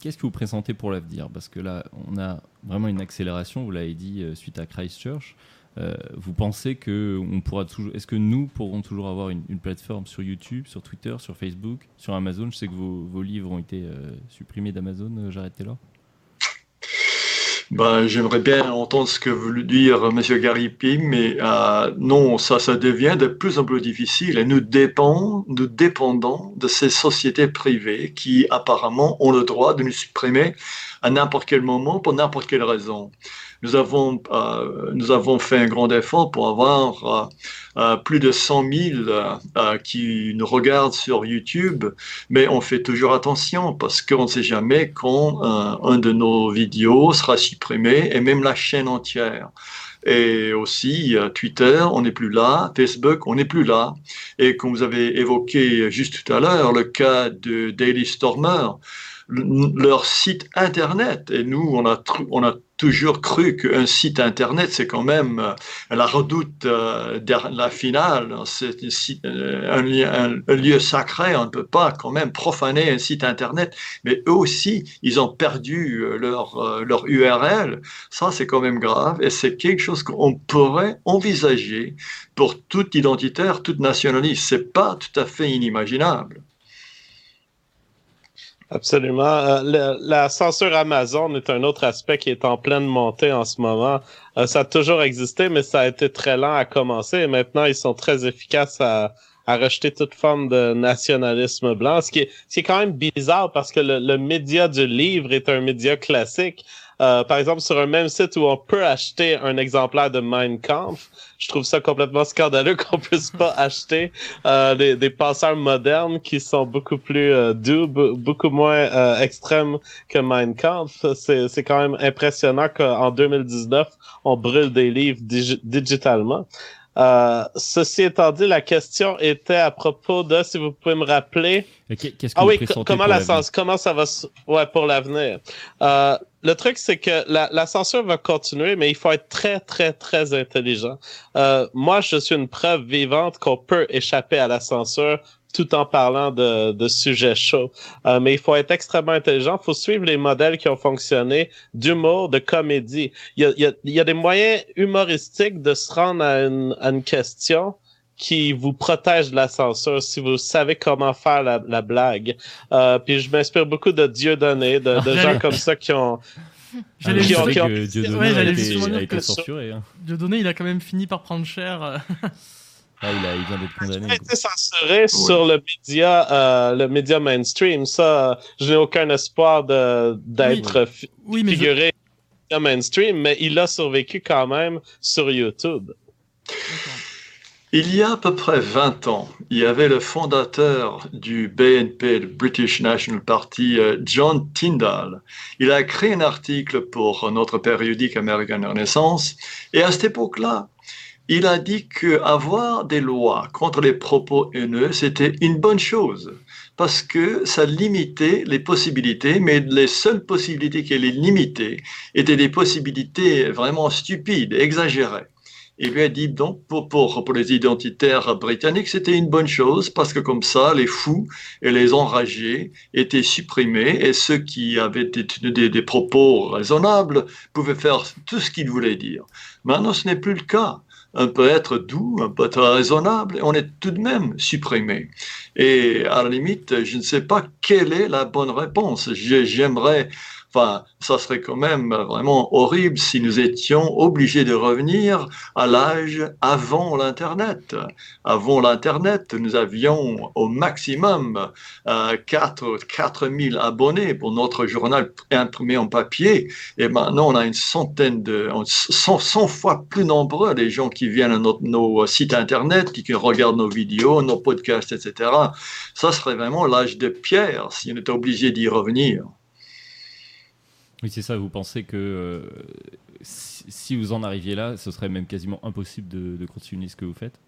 qu'est-ce que vous présentez pour l'avenir? Parce que là, on a vraiment une accélération. Vous l'avez dit euh, suite à Christchurch. Euh, vous pensez que on pourra toujours, est-ce que nous pourrons toujours avoir une, plateforme sur YouTube, sur Twitter, sur Facebook, sur Amazon? Je sais que vos, livres ont été euh, supprimés d'Amazon. Euh, J'arrêtais là. Ben, j'aimerais bien entendre ce que veut dire M. Garipi, mais non, ça, ça devient de plus en plus difficile nous, dépend, nous dépendons de ces sociétés privées qui apparemment ont le droit de nous supprimer à n'importe quel moment pour n'importe quelle raison. Nous avons, euh, nous avons fait un grand effort pour avoir euh, euh, plus de 100 000 qui nous regardent sur YouTube, mais on fait toujours attention parce qu'on ne sait jamais quand un de nos vidéos sera supprimé et même la chaîne entière. Et aussi, Twitter, on n'est plus là. Facebook, on n'est plus là. Et comme vous avez évoqué juste tout à l'heure, le cas de Daily Stormer, leur site internet. Et nous, on a, on a toujours cru qu'un site internet, c'est quand même euh, la redoute euh, de la finale. C'est euh, un, lieu sacré. On ne peut pas quand même profaner un site internet. Mais eux aussi, ils ont perdu leur, leur URL. Ça, c'est quand même grave. Et c'est quelque chose qu'on pourrait envisager pour tout identitaire, toute nationaliste. C'est pas tout à fait inimaginable. Absolument. Euh, la censure Amazon est un autre aspect qui est en pleine montée en ce moment. Euh, ça a toujours existé, mais ça a été très lent à commencer. Et maintenant, ils sont très efficaces à, à rejeter toute forme de nationalisme blanc, ce qui est, quand même bizarre parce que le, le média du livre est un média classique. Euh, par exemple, sur un même site où on peut acheter un exemplaire de Mein Kampf, je trouve ça complètement scandaleux *laughs* qu'on puisse pas acheter euh, des, des, penseurs modernes qui sont beaucoup plus euh, doux, beaucoup moins euh, extrêmes que Mein Kampf. C'est quand même impressionnant qu'en 2019, on brûle des livres digitalement. Euh, ceci étant dit, la question était à propos de, si vous pouvez me rappeler. Qu'est-ce que ah oui, comment la sens, comment ça va, ouais, pour l'avenir. Euh, le truc, c'est que la, la, censure va continuer, mais il faut être très, très, très intelligent. Euh, moi, je suis une preuve vivante qu'on peut échapper à la censure tout en parlant de, de sujets chauds. Euh, mais il faut être extrêmement intelligent. Il faut suivre les modèles qui ont fonctionné d'humour, de comédie. Il y, a, il, y a, il y a, des moyens humoristiques de se rendre à une, à une question qui vous protège de la censure si vous savez comment faire la, la blague. Euh, puis je m'inspire beaucoup de Dieu donné, de, de gens comme ça qui ont J'allais qui ont, que Dieu donné ouais, a, été, a été censuré. Hein. Dieu donné, il a quand même fini par prendre cher. *laughs* Ah, il, a, il vient d'être condamné. Il a été censuré ouais. sur le média, euh, le média mainstream. Ça, je n'ai aucun espoir d'être oui. oui, figuré je... mainstream, mais il a survécu quand même sur YouTube. Il y a à peu près 20 ans, il y avait le fondateur du BNP, le British National Party, euh, John Tyndall. Il a créé un article pour notre périodique American Renaissance. Et à cette époque-là, il a dit qu'avoir des lois contre les propos haineux, c'était une bonne chose parce que ça limitait les possibilités, mais les seules possibilités qu'elle limitaient étaient des possibilités vraiment stupides, exagérées. Il lui a dit donc pour, pour, pour les identitaires britanniques, c'était une bonne chose parce que comme ça, les fous et les enragés étaient supprimés et ceux qui avaient des, des propos raisonnables pouvaient faire tout ce qu'ils voulaient dire. Maintenant, ce n'est plus le cas un peu être doux, un peu être raisonnable, on est tout de même supprimé. Et à la limite, je ne sais pas quelle est la bonne réponse. J'aimerais Enfin, ça serait quand même vraiment horrible si nous étions obligés de revenir à l'âge avant l'Internet. Avant l'Internet, nous avions au maximum euh, 4, 4000 abonnés pour notre journal imprimé en papier. Et maintenant, on a une centaine de, 100, 100 fois plus nombreux des gens qui viennent à notre, nos sites Internet, qui regardent nos vidéos, nos podcasts, etc. Ça serait vraiment l'âge de pierre si on était obligé d'y revenir. Oui, c'est ça. Vous pensez que euh, si, vous en arriviez là, ce serait même quasiment impossible de, continuer ce que vous faites?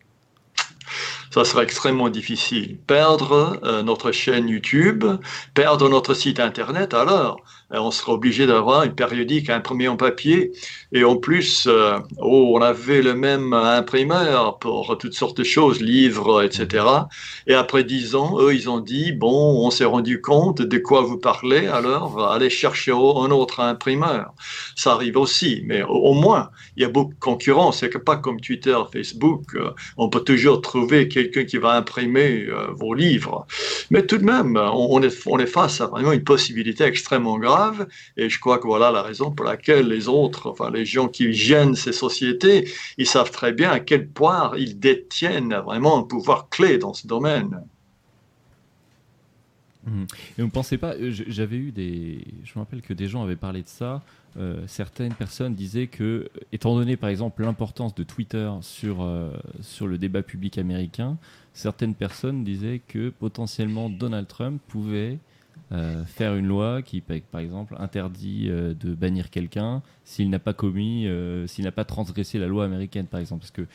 Ça serait extrêmement difficile. Perdre euh, notre chaîne YouTube, perdre notre site Internet, alors on serait obligé d'avoir une périodique imprimée en papier. Et en plus, euh, oh, on avait le même imprimeur pour toutes sortes de choses, livres, etc. Et après dix ans, eux, ils ont dit, bon, on s'est rendu compte de quoi vous parlez, alors allez chercher un autre imprimeur. Ça arrive aussi, mais au, moins, il y a beaucoup de concurrence. C'est pas comme Twitter, Facebook, on peut toujours trouver quelqu'un qui va imprimer euh, vos livres. Mais tout de même, on, est, on est face à vraiment une possibilité extrêmement grave. Et je crois que voilà la raison pour laquelle les autres, enfin les gens qui gênent ces sociétés, ils savent très bien à quel point ils détiennent vraiment un pouvoir clé dans ce domaine. Mmh. Et vous ne pensez pas, euh, j'avais eu des. Je me rappelle que des gens avaient parlé de ça. Euh, certaines personnes disaient que, étant donné par exemple l'importance de Twitter sur, euh, sur le débat public américain, certaines personnes disaient que potentiellement Donald Trump pouvait euh, faire une loi qui, par exemple, interdit euh, de bannir quelqu'un s'il n'a pas commis, euh, s'il n'a pas transgressé la loi américaine, par exemple. Parce que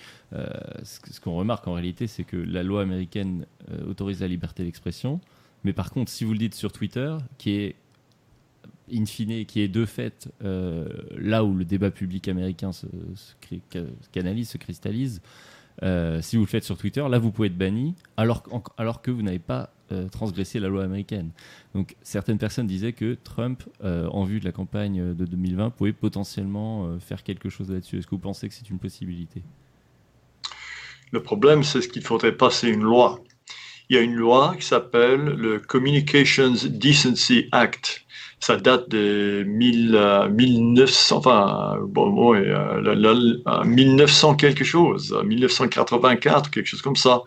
ce qu'on remarque en réalité, c'est que la loi américaine autorise la liberté d'expression, mais par contre, si vous le dites sur Twitter, qui est in fine, qui est de fait là où le débat public américain se, canalise, se cristallise. si vous le faites sur Twitter, là vous pouvez être banni, alors, alors que vous n'avez pas transgressé la loi américaine. Donc certaines personnes disaient que Trump, en vue de la campagne de 2020, pouvait potentiellement faire quelque chose là-dessus. Est-ce que vous pensez que c'est une possibilité? Le problème, c'est ce qu'il faudrait passer une loi il y a une loi qui s'appelle le Communications Decency Act. Ça date de 1900, enfin, bon, 1900 euh, quelque chose, 1984, quelque chose comme ça.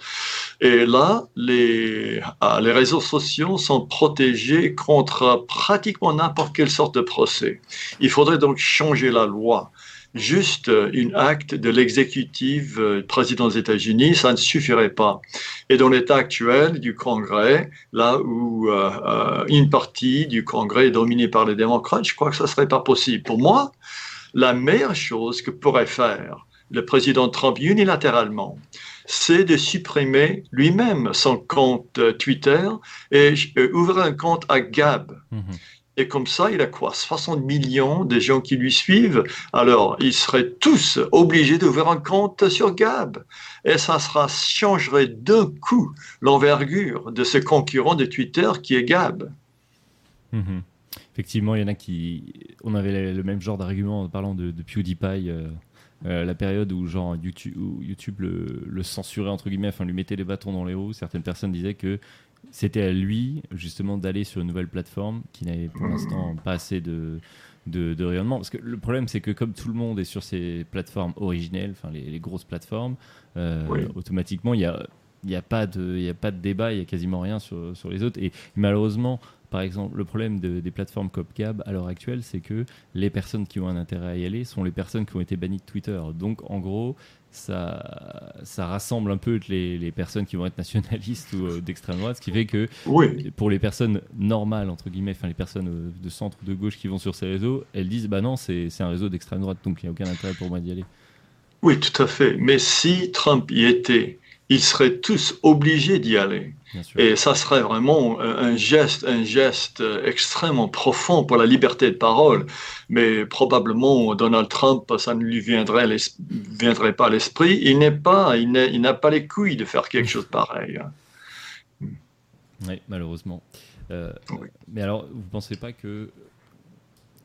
Et là, les, euh, les réseaux sociaux sont protégés contre pratiquement n'importe quelle sorte de procès. Il faudrait donc changer la loi juste une acte de l'exécutif euh, président des États-Unis, ça ne suffirait pas. Et dans l'état actuel du Congrès, là où euh, euh, une partie du Congrès est dominée par les démocrates, je crois que ça ne serait pas possible. Pour moi, la meilleure chose que pourrait faire le président Trump unilatéralement, c'est de supprimer lui-même son compte Twitter et ouvrir un compte à Gab. Mm-hmm. Et comme ça, il a quoi 60 millions de gens qui lui suivent. Alors, ils seraient tous obligés d'ouvrir un compte sur Gab. Et ça changerait d'un coup l'envergure de ce concurrent de Twitter qui est Gab. Mhm. Effectivement, il y en a qui. On avait le même genre d'argument en parlant de, PewDiePie. Euh, euh, la période où genre YouTube, YouTube le, le, censurait entre guillemets, enfin lui mettait les bâtons dans les roues. Certaines personnes disaient que c'était à lui justement d'aller sur une nouvelle plateforme qui n'avait pour l'instant pas assez de, de, rayonnement. Parce que le problème, c'est que comme tout le monde est sur ces plateformes originelles, enfin les, grosses plateformes, euh, automatiquement, il n'y a, y a, pas de, a pas de débat, il n'y a quasiment rien sur, sur les autres. Et malheureusement, par exemple, le problème des plateformes CopGab à l'heure actuelle, c'est que les personnes qui ont un intérêt à y aller sont les personnes qui ont été bannies de Twitter. Donc, en gros, ça, ça rassemble un peu les, les personnes qui vont être nationalistes ou euh, d'extrême droite, ce qui fait que pour les personnes normales, entre guillemets, enfin les personnes euh, de centre ou de gauche qui vont sur ces réseaux, elles disent bah non, c'est un réseau d'extrême droite, donc il n'y a aucun intérêt pour moi d'y aller. Oui, tout à fait. Mais si Trump y était, ils seraient tous obligés d'y aller. Et ça serait vraiment un geste, un geste extrêmement profond pour la liberté de parole. Mais probablement Donald Trump, ça ne lui viendrait, viendrait pas à l'esprit. Il n'est pas, il n'a pas les couilles de faire quelque chose pareil. Oui, malheureusement. Euh, mais alors, vous ne pensez pas que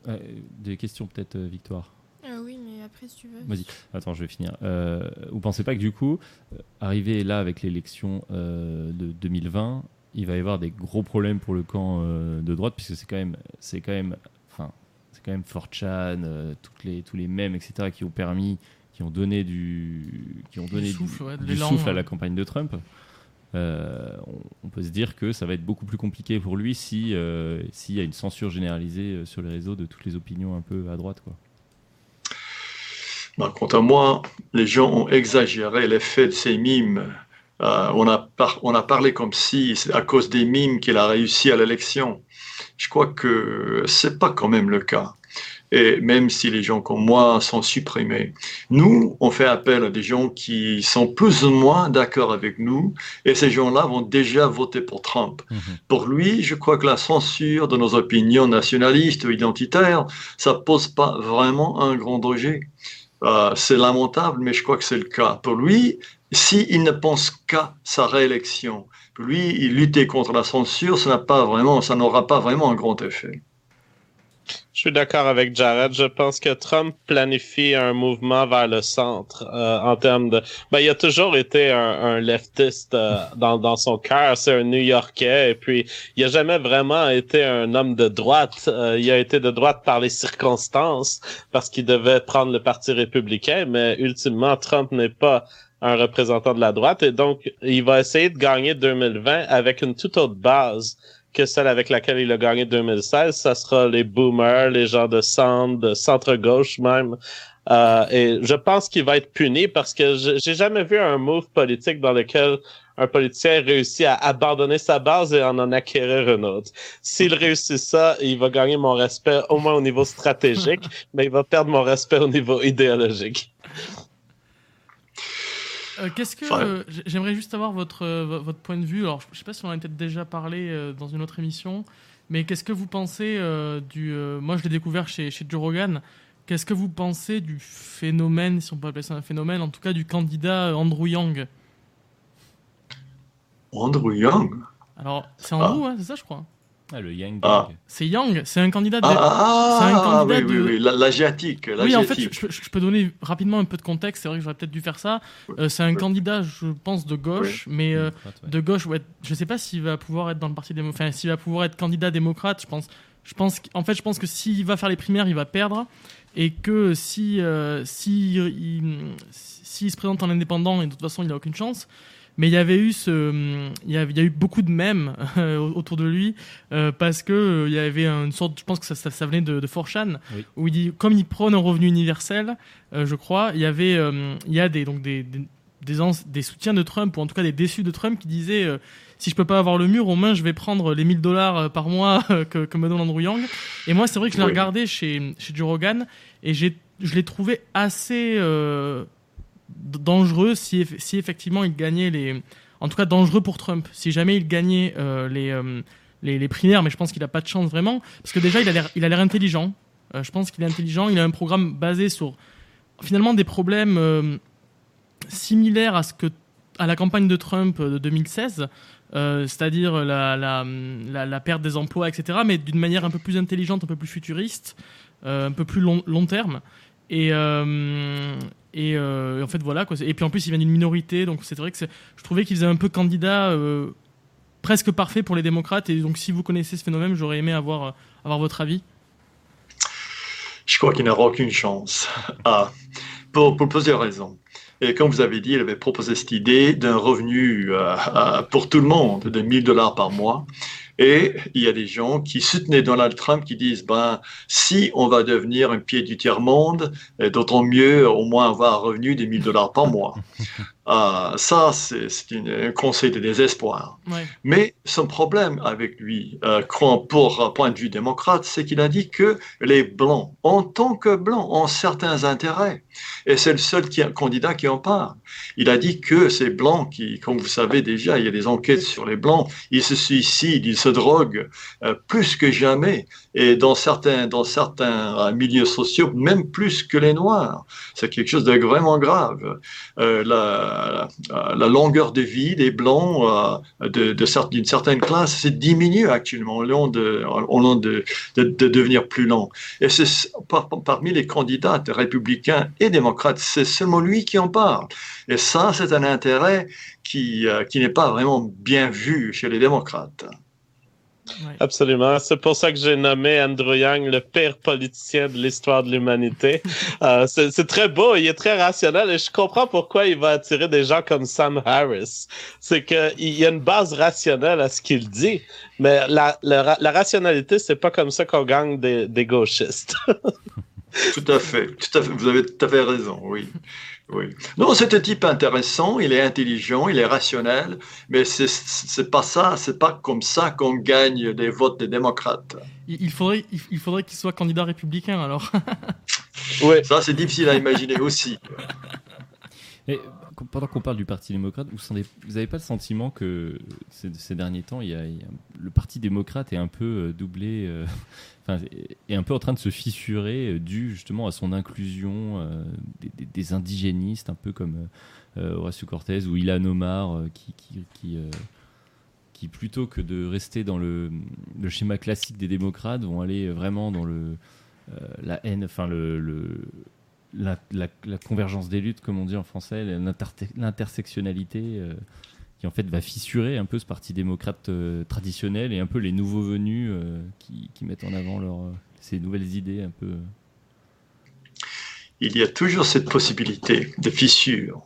euh, des questions peut-être, euh, Victoire? Euh, oui, après, si tu veux. Vas-y, attends, je vais finir. Euh, vous pensez pas que du coup, euh, arriver là avec l'élection euh, de 2020, il va y avoir des gros problèmes pour le camp de droite, puisque c'est quand même, c'est quand même, enfin, c'est quand même 4chan, toutes les, tous les mèmes, etc., qui ont permis, qui ont donné du, qui ont donné du souffle, à la campagne de Trump. on, peut se dire que ça va être beaucoup plus compliqué pour lui si s'il y a une censure généralisée sur les réseaux de toutes les opinions un peu à droite, quoi. Bah, quant à moi, les gens ont exagéré l'effet de ces mimes. Euh, on, a on a parlé comme si c'est à cause des mimes qu'il a réussi à l'élection. Je crois que c'est pas quand même le cas. Et même si les gens comme moi sont supprimés, nous, on fait appel à des gens qui sont plus ou moins d'accord avec nous, et ces gens-là vont déjà voter pour Trump. Mhm. Pour lui, je crois que la censure de nos opinions nationalistes ou identitaires, ça pose pas vraiment un grand danger. Euh, c'est lamentable, mais je crois que c'est le cas. Pour lui, s'il ne pense qu'à sa réélection, pour lui, lutter contre la censure, ça n'a pas vraiment, ça n'aura pas vraiment un grand effet. Je suis d'accord avec Jared. Je pense que Trump planifie un mouvement vers le centre euh, en termes de. Ben, il a toujours été un, leftiste euh, dans, dans son cœur. C'est un New-Yorkais et puis il a jamais vraiment été un homme de droite. Euh, il a été de droite par les circonstances parce qu'il devait prendre le parti républicain, mais ultimement Trump n'est pas un représentant de la droite et donc il va essayer de gagner 2020 avec une toute autre base que celle avec laquelle il a gagné 2016. Ça sera les boomers, les gens de centre, de centre-gauche même. Euh, et je pense qu'il va être puni parce que j'ai jamais vu un move politique dans lequel un politicien réussit à abandonner sa base et en en acquérir une autre. S'il réussit ça, il va gagner mon respect au moins au niveau stratégique, *laughs* mais il va perdre mon respect au niveau idéologique. Euh, qu'est-ce que j'aimerais juste avoir votre votre point de vue. Alors, je sais pas si on en a peut-être déjà parlé euh, dans une autre émission, Mais qu'est-ce que vous pensez euh, du. euh, moi, je l'ai découvert chez, chez Joe Rogan. Qu'est-ce que vous pensez du phénomène, si on peut appeler ça un phénomène, en tout cas du candidat euh, Andrew Yang? Andrew Young. Alors, c'est Andrew, hein, c'est ça, je crois. Ah, le Yang Ah. C'est Yang, c'est un candidat de. Ah, c'est un candidat oui, de- oui, oui, la- l'asiatique. Oui, en fait, je, je- peux donner rapidement un peu de contexte. C'est vrai que j'aurais peut-être dû faire ça. Euh, c'est un Oui. candidat, je pense, de gauche, mais euh, de gauche, ouais, je sais pas s'il va pouvoir être dans le parti démocrate, enfin, s'il va pouvoir être candidat démocrate. Je pense, je pense, en fait, je pense que s'il va faire les primaires, il va perdre, et que si, euh, si, il, s'il se présente en indépendant, et de toute façon, il a aucune chance. Mais il y avait eu ce, il y, avait, il y a eu beaucoup de mèmes euh, autour de lui euh, parce que euh, il y avait une sorte, je pense que ça, ça, ça venait de, de 4chan, Oui. où il dit, comme il prône un revenu universel, je crois, il y avait, il y a des donc des, des, des, ans- des soutiens de Trump ou en tout cas des déçus de Trump qui disaient euh, si je peux pas avoir le mur, au moins je vais prendre les 1000 dollars par mois *laughs* que, que me donne Andrew Yang. Et moi, c'est vrai que je l'ai regardé chez, chez Joe Rogan et j'ai, je l'ai trouvé assez euh, dangereux si, si effectivement il gagnait les. En tout cas, dangereux pour Trump. Si jamais il gagnait euh, les, euh, les, les primaires, mais je pense qu'il a pas de chance vraiment. Parce que déjà, il a l'air, intelligent. Euh, je pense qu'il est intelligent. Il a un programme basé sur finalement des problèmes similaires à ce que à la campagne de Trump de 2016, euh, c'est-à-dire la, la, la, perte des emplois, etc., mais d'une manière un peu plus intelligente, un peu plus futuriste, un peu plus long, long terme. Et, et euh, en fait, voilà. Quoi. Et puis en plus, il vient d'une minorité, donc c'est vrai que je trouvais qu'il faisait un peu candidat euh, presque parfait pour les démocrates. Et donc, si vous connaissez ce phénomène, j'aurais aimé avoir, euh, avoir votre avis. Je crois qu'il n'aura aucune chance. *laughs* Ah, pour, plusieurs raisons. Et comme vous avez dit, il avait proposé cette idée d'un revenu pour tout le monde de 1000 dollars par mois. Et il y a des gens qui soutenaient Donald Trump qui disent, ben, si on va devenir un pied du tiers-monde, euh, d'autant mieux au moins avoir un revenu de 1000 dollars par mois. Ah, ça, c'est un conseil de désespoir. Ouais. Mais son problème avec lui, euh, quand- pour un point de vue démocrate, c'est qu'il a dit que les Blancs, en tant que Blancs, ont certains intérêts. Et c'est le seul qui, candidat qui en parle. Il a dit que ces Blancs, qui, comme vous savez déjà, il y a des enquêtes sur les Blancs, ils se suicident, ils se droguent euh, plus que jamais. Et dans certains, dans certains euh, milieux sociaux, même plus que les Noirs. C'est quelque chose de vraiment grave. Euh, la, longueur de vie des Blancs euh, d'une certaine classe, diminue actuellement au long de, long devenir plus lent. Et c'est par- parmi les candidats républicains et démocrates, c'est seulement lui qui en parle. Et ça, c'est un intérêt qui, qui n'est pas vraiment bien vu chez les démocrates. Ouais. Absolument. C'est pour ça que j'ai nommé Andrew Yang le pire politicien de l'histoire de l'humanité. *laughs* Euh, c'est très beau, il est très rationnel et je comprends pourquoi il va attirer des gens comme Sam Harris. C'est qu'il y a une base rationnelle à ce qu'il dit, mais la, la rationalité, c'est pas comme ça qu'on gagne des, des gauchistes. *laughs* Tout à fait, tout à fait. Vous avez tout à fait raison, oui. Oui. Non, c'est un type intéressant, il est intelligent, il est rationnel, mais c'est pas ça, c'est pas comme ça qu'on gagne des votes des démocrates. Il, faudrait, il, il faudrait qu'il soit candidat républicain alors. oui. Ça, c'est difficile à imaginer aussi. Qu- pendant qu'on parle du Parti démocrate, vous n'avez pas le sentiment que ces, derniers temps, le Parti démocrate est un peu euh, doublé, euh, *laughs* est- un peu en train de se fissurer, euh, dû justement à son inclusion des, indigénistes, un peu comme euh, Horacio Cortez ou Ilan Omar, qui, plutôt que de rester dans le, schéma classique des démocrates, vont aller vraiment dans la haine, enfin le la, convergence des luttes, comme on dit en français, l'inter- l'intersectionnalité, euh, qui en fait va fissurer un peu ce parti démocrate euh, traditionnel et un peu les nouveaux venus euh, qui, mettent en avant ces nouvelles idées un peu. Il y a toujours cette possibilité de fissure.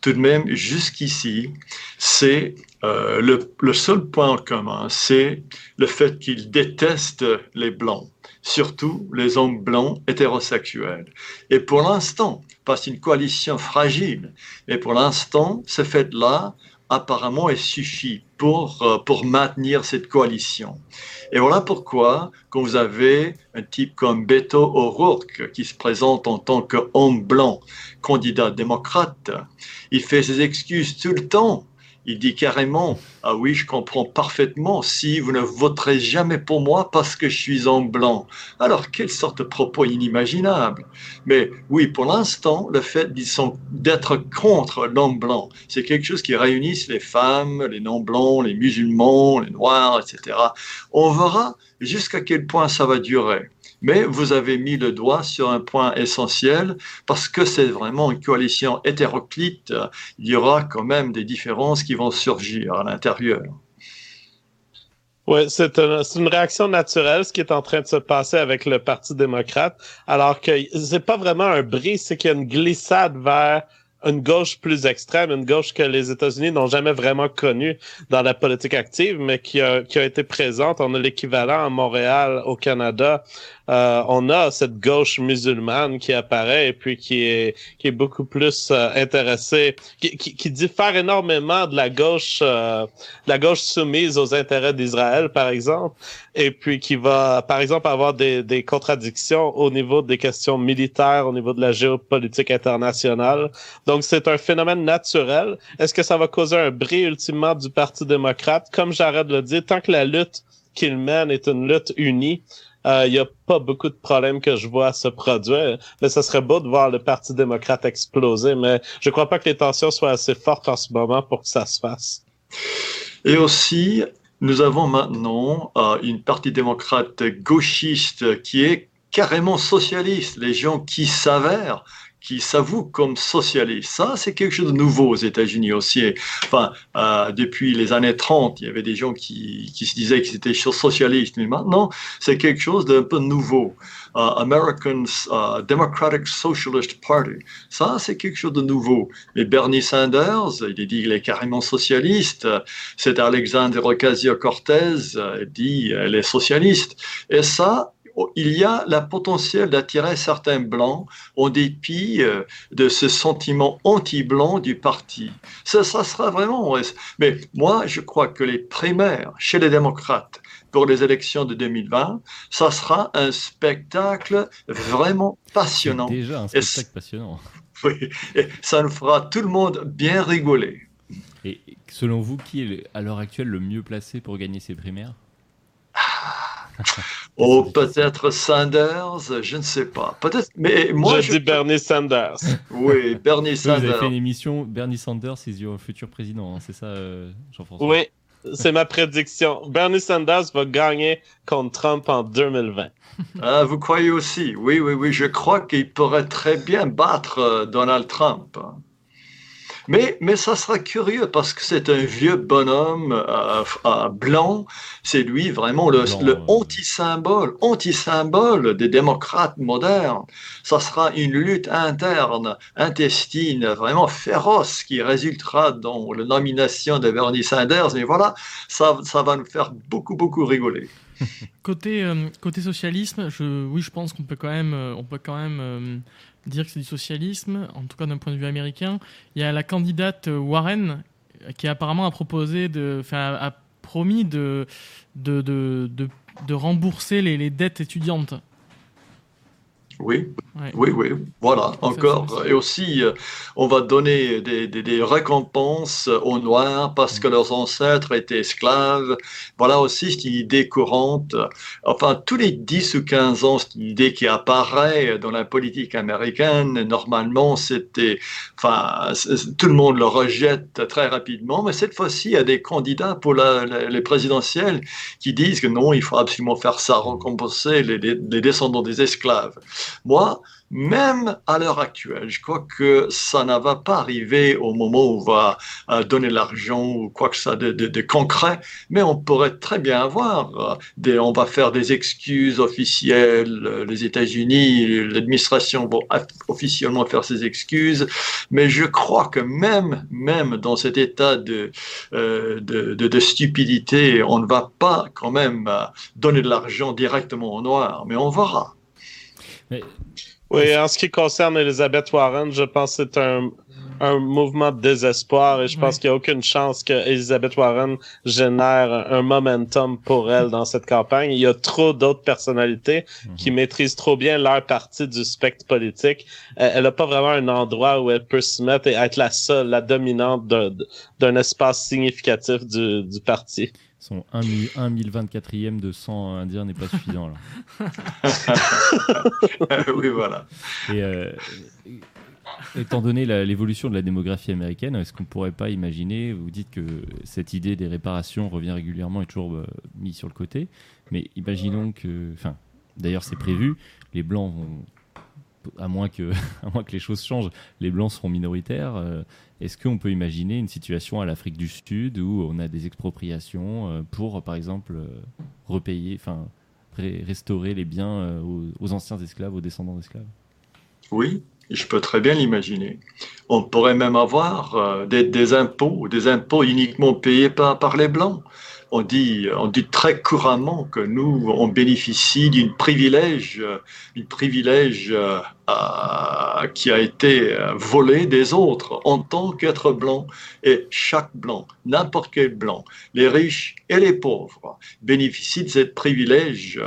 Tout de même, jusqu'ici, c'est le seul point en commun, c'est le fait qu'ils détestent les blancs, surtout les hommes blancs hétérosexuels. Et pour l'instant, pas une coalition fragile, mais pour l'instant, ce fait-là, apparemment, est suffit pour, euh, pour maintenir cette coalition. Et voilà pourquoi, quand vous avez un type comme Beto O'Rourke qui se présente en tant qu'homme blanc, candidat démocrate, il fait ses excuses tout le temps. Il dit carrément, ah oui, je comprends parfaitement si vous ne voterez jamais pour moi parce que je suis en blanc. Alors, quelle sorte de propos inimaginable. Mais oui, pour l'instant, le fait d'être contre l'homme blanc, c'est quelque chose qui réunit les femmes, les non-blancs, les musulmans, les noirs, etc. On verra jusqu'à quel point ça va durer. Mais vous avez mis le doigt sur un point essentiel parce que c'est vraiment une coalition hétéroclite. Il y aura quand même des différences qui vont surgir à l'intérieur. Oui, c'est une, réaction naturelle, ce qui est en train de se passer avec le Parti démocrate, alors que c'est pas vraiment un bris, c'est qu'il y a une glissade vers une gauche plus extrême, une gauche que les États-Unis n'ont jamais vraiment connue dans la politique active, mais qui a, qui a été présente. On a l'équivalent à Montréal, au Canada, euh, on a cette gauche musulmane qui apparaît et puis qui est qui est beaucoup plus euh, intéressée, qui, qui, diffère énormément de la gauche euh, la gauche soumise aux intérêts d'Israël par exemple, et puis qui va par exemple avoir des, des contradictions au niveau des questions militaires, au niveau de la géopolitique internationale. Donc c'est un phénomène naturel. Est-ce que ça va causer un bris ultimement du Parti démocrate? Comme j'arrête de le dire, tant que la lutte qu'il mène est une lutte unie, il euh, n'y a pas beaucoup de problèmes que je vois se produire. Mais ça serait beau de voir le Parti démocrate exploser, mais je crois pas que les tensions soient assez fortes en ce moment pour que ça se fasse. Et aussi, nous avons maintenant euh, une partie démocrate gauchiste qui est carrément socialiste. Les gens qui s'avèrent qui s'avouent comme socialistes. Ça, c'est quelque chose de nouveau aux États-Unis aussi. Enfin, euh, depuis les années 30, il y avait des gens qui, qui se disaient qu'ils étaient socialistes, mais maintenant, c'est quelque chose d'un peu nouveau. Uh, American uh, Democratic Socialist Party. Ça, c'est quelque chose de nouveau. Mais Bernie Sanders, il dit qu'il est carrément socialiste. C'est Alexandre Ocasio-Cortez, il dit qu'elle est socialiste. Et ça, il y a la potentiel d'attirer certains blancs en dépit euh, de ce sentiment anti-blanc du parti. Ça, ça sera vraiment. Mais moi, je crois que les primaires chez les démocrates pour les élections de 2020, ça sera un spectacle vraiment passionnant. Déjà un spectacle passionnant. *laughs* Oui, et ça nous fera tout le monde bien rigoler. Et selon vous, qui est à l'heure actuelle le mieux placé pour gagner ces primaires? *laughs* Oh, peut-être Sanders, je ne sais pas. Peut-être, mais moi. Je, dis Bernie Sanders. Oui, Bernie Sanders. Vous avez fait une émission Bernie Sanders is your futur président, hein, c'est ça, euh, Jean-François? Oui, c'est ma prédiction. Bernie Sanders va gagner contre Trump en 2020. Ah, vous croyez aussi? Oui, oui, oui. Je crois qu'il pourrait très bien battre euh, Donald Trump. Mais, mais ça sera curieux parce que c'est un vieux bonhomme euh, euh, blanc. C'est lui vraiment le, le anti-symbole, anti-symbole des démocrates modernes. Ça sera une lutte interne, intestine, vraiment féroce qui résultera dans la nomination de Bernie Sanders. Mais voilà, ça, ça va nous faire beaucoup, beaucoup rigoler. *laughs* côté, euh, côté socialisme, je, oui, je pense qu'on peut quand même, on peut quand même dire que c'est du socialisme, en tout cas d'un point de vue américain. Il y a la candidate Warren qui apparemment a proposé de, a promis de, de, rembourser les dettes étudiantes. Oui, oui, oui, voilà, encore. Et aussi, euh, on va donner des, des, récompenses aux Noirs parce que leurs ancêtres étaient esclaves. Voilà aussi, c'est une idée courante. Enfin, tous les 10 ou 15 ans, c'est une idée qui apparaît dans la politique américaine. Normalement, c'était, enfin, tout le monde le rejette très rapidement, mais cette fois-ci, il y a des candidats pour la, les présidentielles qui disent que non, il faut absolument faire ça, récompenser les, les descendants des esclaves. Moi, même à l'heure actuelle, je crois que ça ne va pas arriver au moment où on va euh, donner l'argent ou quoi que ça de, de, concret, mais on pourrait très bien avoir euh, des, on va faire des excuses officielles, euh, les États-Unis, l'administration vont officiellement faire ses excuses, mais je crois que même, même dans cet état de, de, stupidité, on ne va pas quand même donner de l'argent directement au noir, mais on verra. Oui, en ce qui concerne Elizabeth Warren, je pense que c'est un, un mouvement de désespoir et je pense qu'il n'y a aucune chance que Elizabeth Warren génère un momentum pour elle dans cette campagne. Il y a trop d'autres personnalités Mhm. qui maîtrisent trop bien leur partie du spectre politique. Euh, Elle n'a pas vraiment un endroit où elle peut se mettre et être la seule, la dominante d'un d'un espace significatif du, du parti. Son 1 1024e de 100 indiens n'est pas suffisant. Là. *laughs* oui, voilà. Et euh, étant donné l'évolution de la démographie américaine, est-ce qu'on pourrait pas imaginer, vous dites que cette idée des réparations revient régulièrement et toujours euh, mise sur le côté, mais imaginons que, enfin, d'ailleurs c'est prévu, les blancs vont, à moins que, *laughs* à moins que les choses changent, les blancs seront minoritaires. euh, est-ce qu'on peut imaginer une situation à l'Afrique du Sud où on a des expropriations euh, pour, par exemple, euh, repayer, enfin, restaurer les biens aux, anciens esclaves, aux descendants d'esclaves? Oui, je peux très bien l'imaginer. On pourrait même avoir des, des impôts, des impôts uniquement payés par, par les Blancs. On dit, on dit très couramment que nous, on bénéficie d'une privilège, euh, privilège euh, qui a été euh, volé des autres en tant qu'être blanc. Et chaque blanc, n'importe quel blanc, les riches et les pauvres, bénéficient de ce privilège.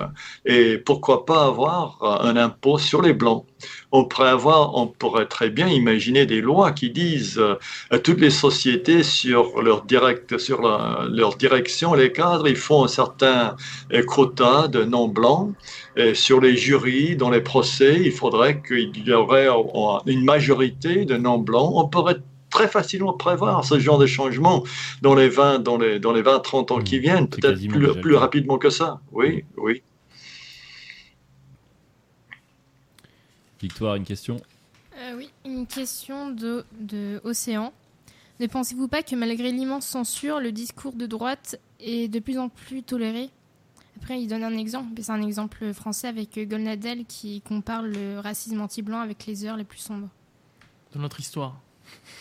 Et pourquoi pas avoir euh, un impôt sur les blancs? On pourrait avoir, on pourrait très bien imaginer des lois qui disent à toutes les sociétés sur leur direct, sur leur direction, les cadres, ils font un certain quota de non blancs. Et sur les jurys, dans les procès, il faudrait qu'il y aurait une majorité de non blancs. On pourrait très facilement prévoir ce genre de changement dans les 20, dans les, dans les 20, 30 ans Mmh, qui viennent, peut-être plus, rapidement que ça. Oui, oui. Victoire, une question? Euh, oui, une question de, de Océan. Ne pensez-vous pas que malgré l'immense censure, le discours de droite est de plus en plus toléré? Après, il donne un exemple, mais c'est un exemple français avec euh, Golnadel qui compare le racisme anti-blanc avec les heures les plus sombres. de notre histoire.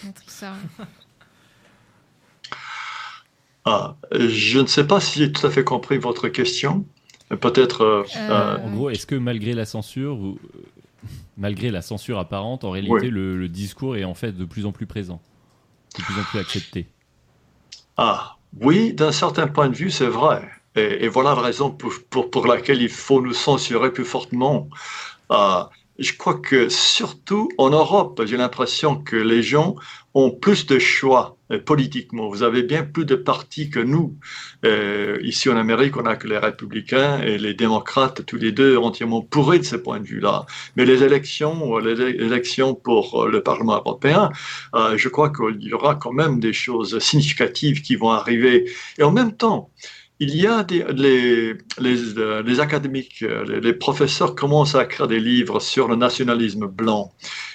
Notre histoire. Ah, je ne sais pas si j'ai tout à fait compris votre question. Peut-être. euh, Euh, En gros, est-ce que malgré la censure, vous- malgré la censure apparente, en réalité, Oui. le, le discours est en fait de plus en plus présent, de plus en plus accepté? Ah, oui, d'un certain point de vue, c'est vrai. Et, voilà la raison pour, laquelle il faut nous censurer plus fortement. Ah, je crois que surtout en Europe, j'ai l'impression que les gens ont plus de choix euh, politiquement. Vous avez bien plus de partis que nous. Euh, ici en Amérique, on n'a que les républicains et les démocrates, tous les deux entièrement pourris de ce point de vue-là. Mais les élections, euh, les élections pour euh, le Parlement européen, euh, je crois qu'il y aura quand même des choses significatives qui vont arriver. Et en même temps, il y a des, les, les, euh, académiques, euh, les, professeurs commencent à écrire des livres sur le nationalisme blanc.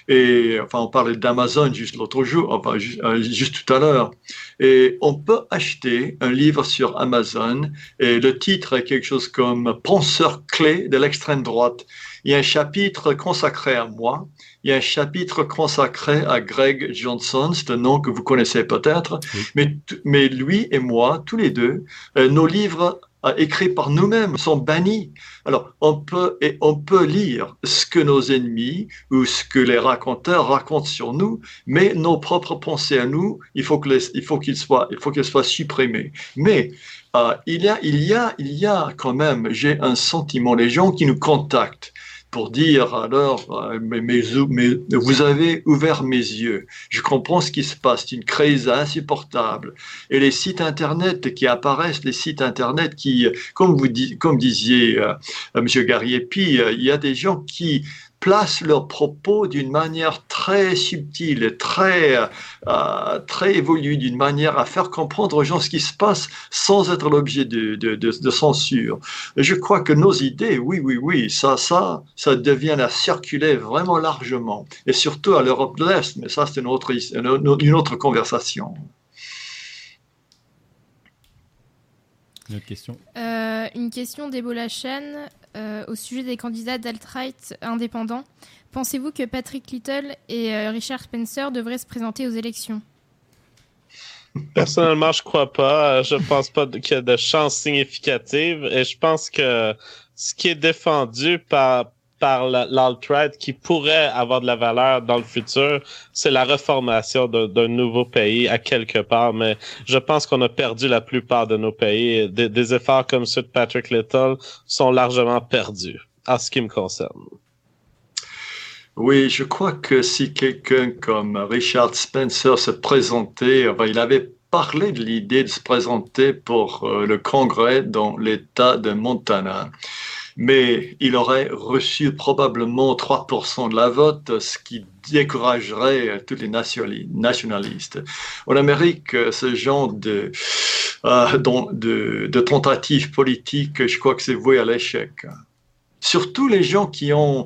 Et enfin, on parlait d'Amazon juste l'autre jour, enfin, ju- euh, juste tout à l'heure. Et on peut acheter un livre sur Amazon et le titre est quelque chose comme Penseur clé de l'extrême droite. Il y a un chapitre consacré à moi. Il y a un chapitre consacré à Greg Johnson, c'est un nom que vous connaissez peut-être. Oui. Mais, lui et moi, tous les deux, euh, nos livres euh, écrits par nous-mêmes sont bannis. Alors, on peut, et on peut lire ce que nos ennemis ou ce que les raconteurs racontent sur nous, mais nos propres pensées à nous, il faut que les- il faut qu'ils soient, qu'elles soient supprimées. Mais euh, il y a, il y a, il y a quand même, j'ai un sentiment, les gens qui nous contactent pour dire alors, euh, vous avez ouvert mes yeux. Je comprends ce qui se passe. C'est une crise insupportable. Et les sites internet qui apparaissent, les sites internet qui, comme vous disiez, euh, euh, Monsieur Gariepi, euh, il y a des gens qui placent leurs propos d'une manière très subtile, et très, euh, très évoluée, d'une manière à faire comprendre aux gens ce qui se passe sans être l'objet de, de, de, de censure. Et je crois que nos idées, oui, oui, oui, ça, ça, ça devient à circuler vraiment largement, et surtout à l'Europe de l'Est, mais ça, c'est une autre, une autre conversation. Une autre question? Euh, une question d'Ebola Chen euh, au sujet des candidats d'alt-right indépendants. Pensez-vous que Patrick Little et euh, Richard Spencer devraient se présenter aux élections? Personnellement, je crois pas. Je pense pas qu'il y a de chance significative et je pense que ce qui est défendu par par l'alt-right qui pourrait avoir de la valeur dans le futur, c'est la reformation d'un nouveau pays à quelque part. Mais je pense qu'on a perdu la plupart de nos pays. Des, des efforts comme ceux de Patrick Little sont largement perdus, en ce qui me concerne. Oui, je crois que si quelqu'un comme Richard Spencer se présentait, il avait parlé de l'idée de se présenter pour euh, le Congrès dans l'État de Montana. Mais il aurait reçu probablement 3% de la vote, ce qui découragerait tous les nationalistes. En Amérique, ce genre de, euh, de, de tentative politique, je crois que c'est voué à l'échec. Surtout les gens qui ont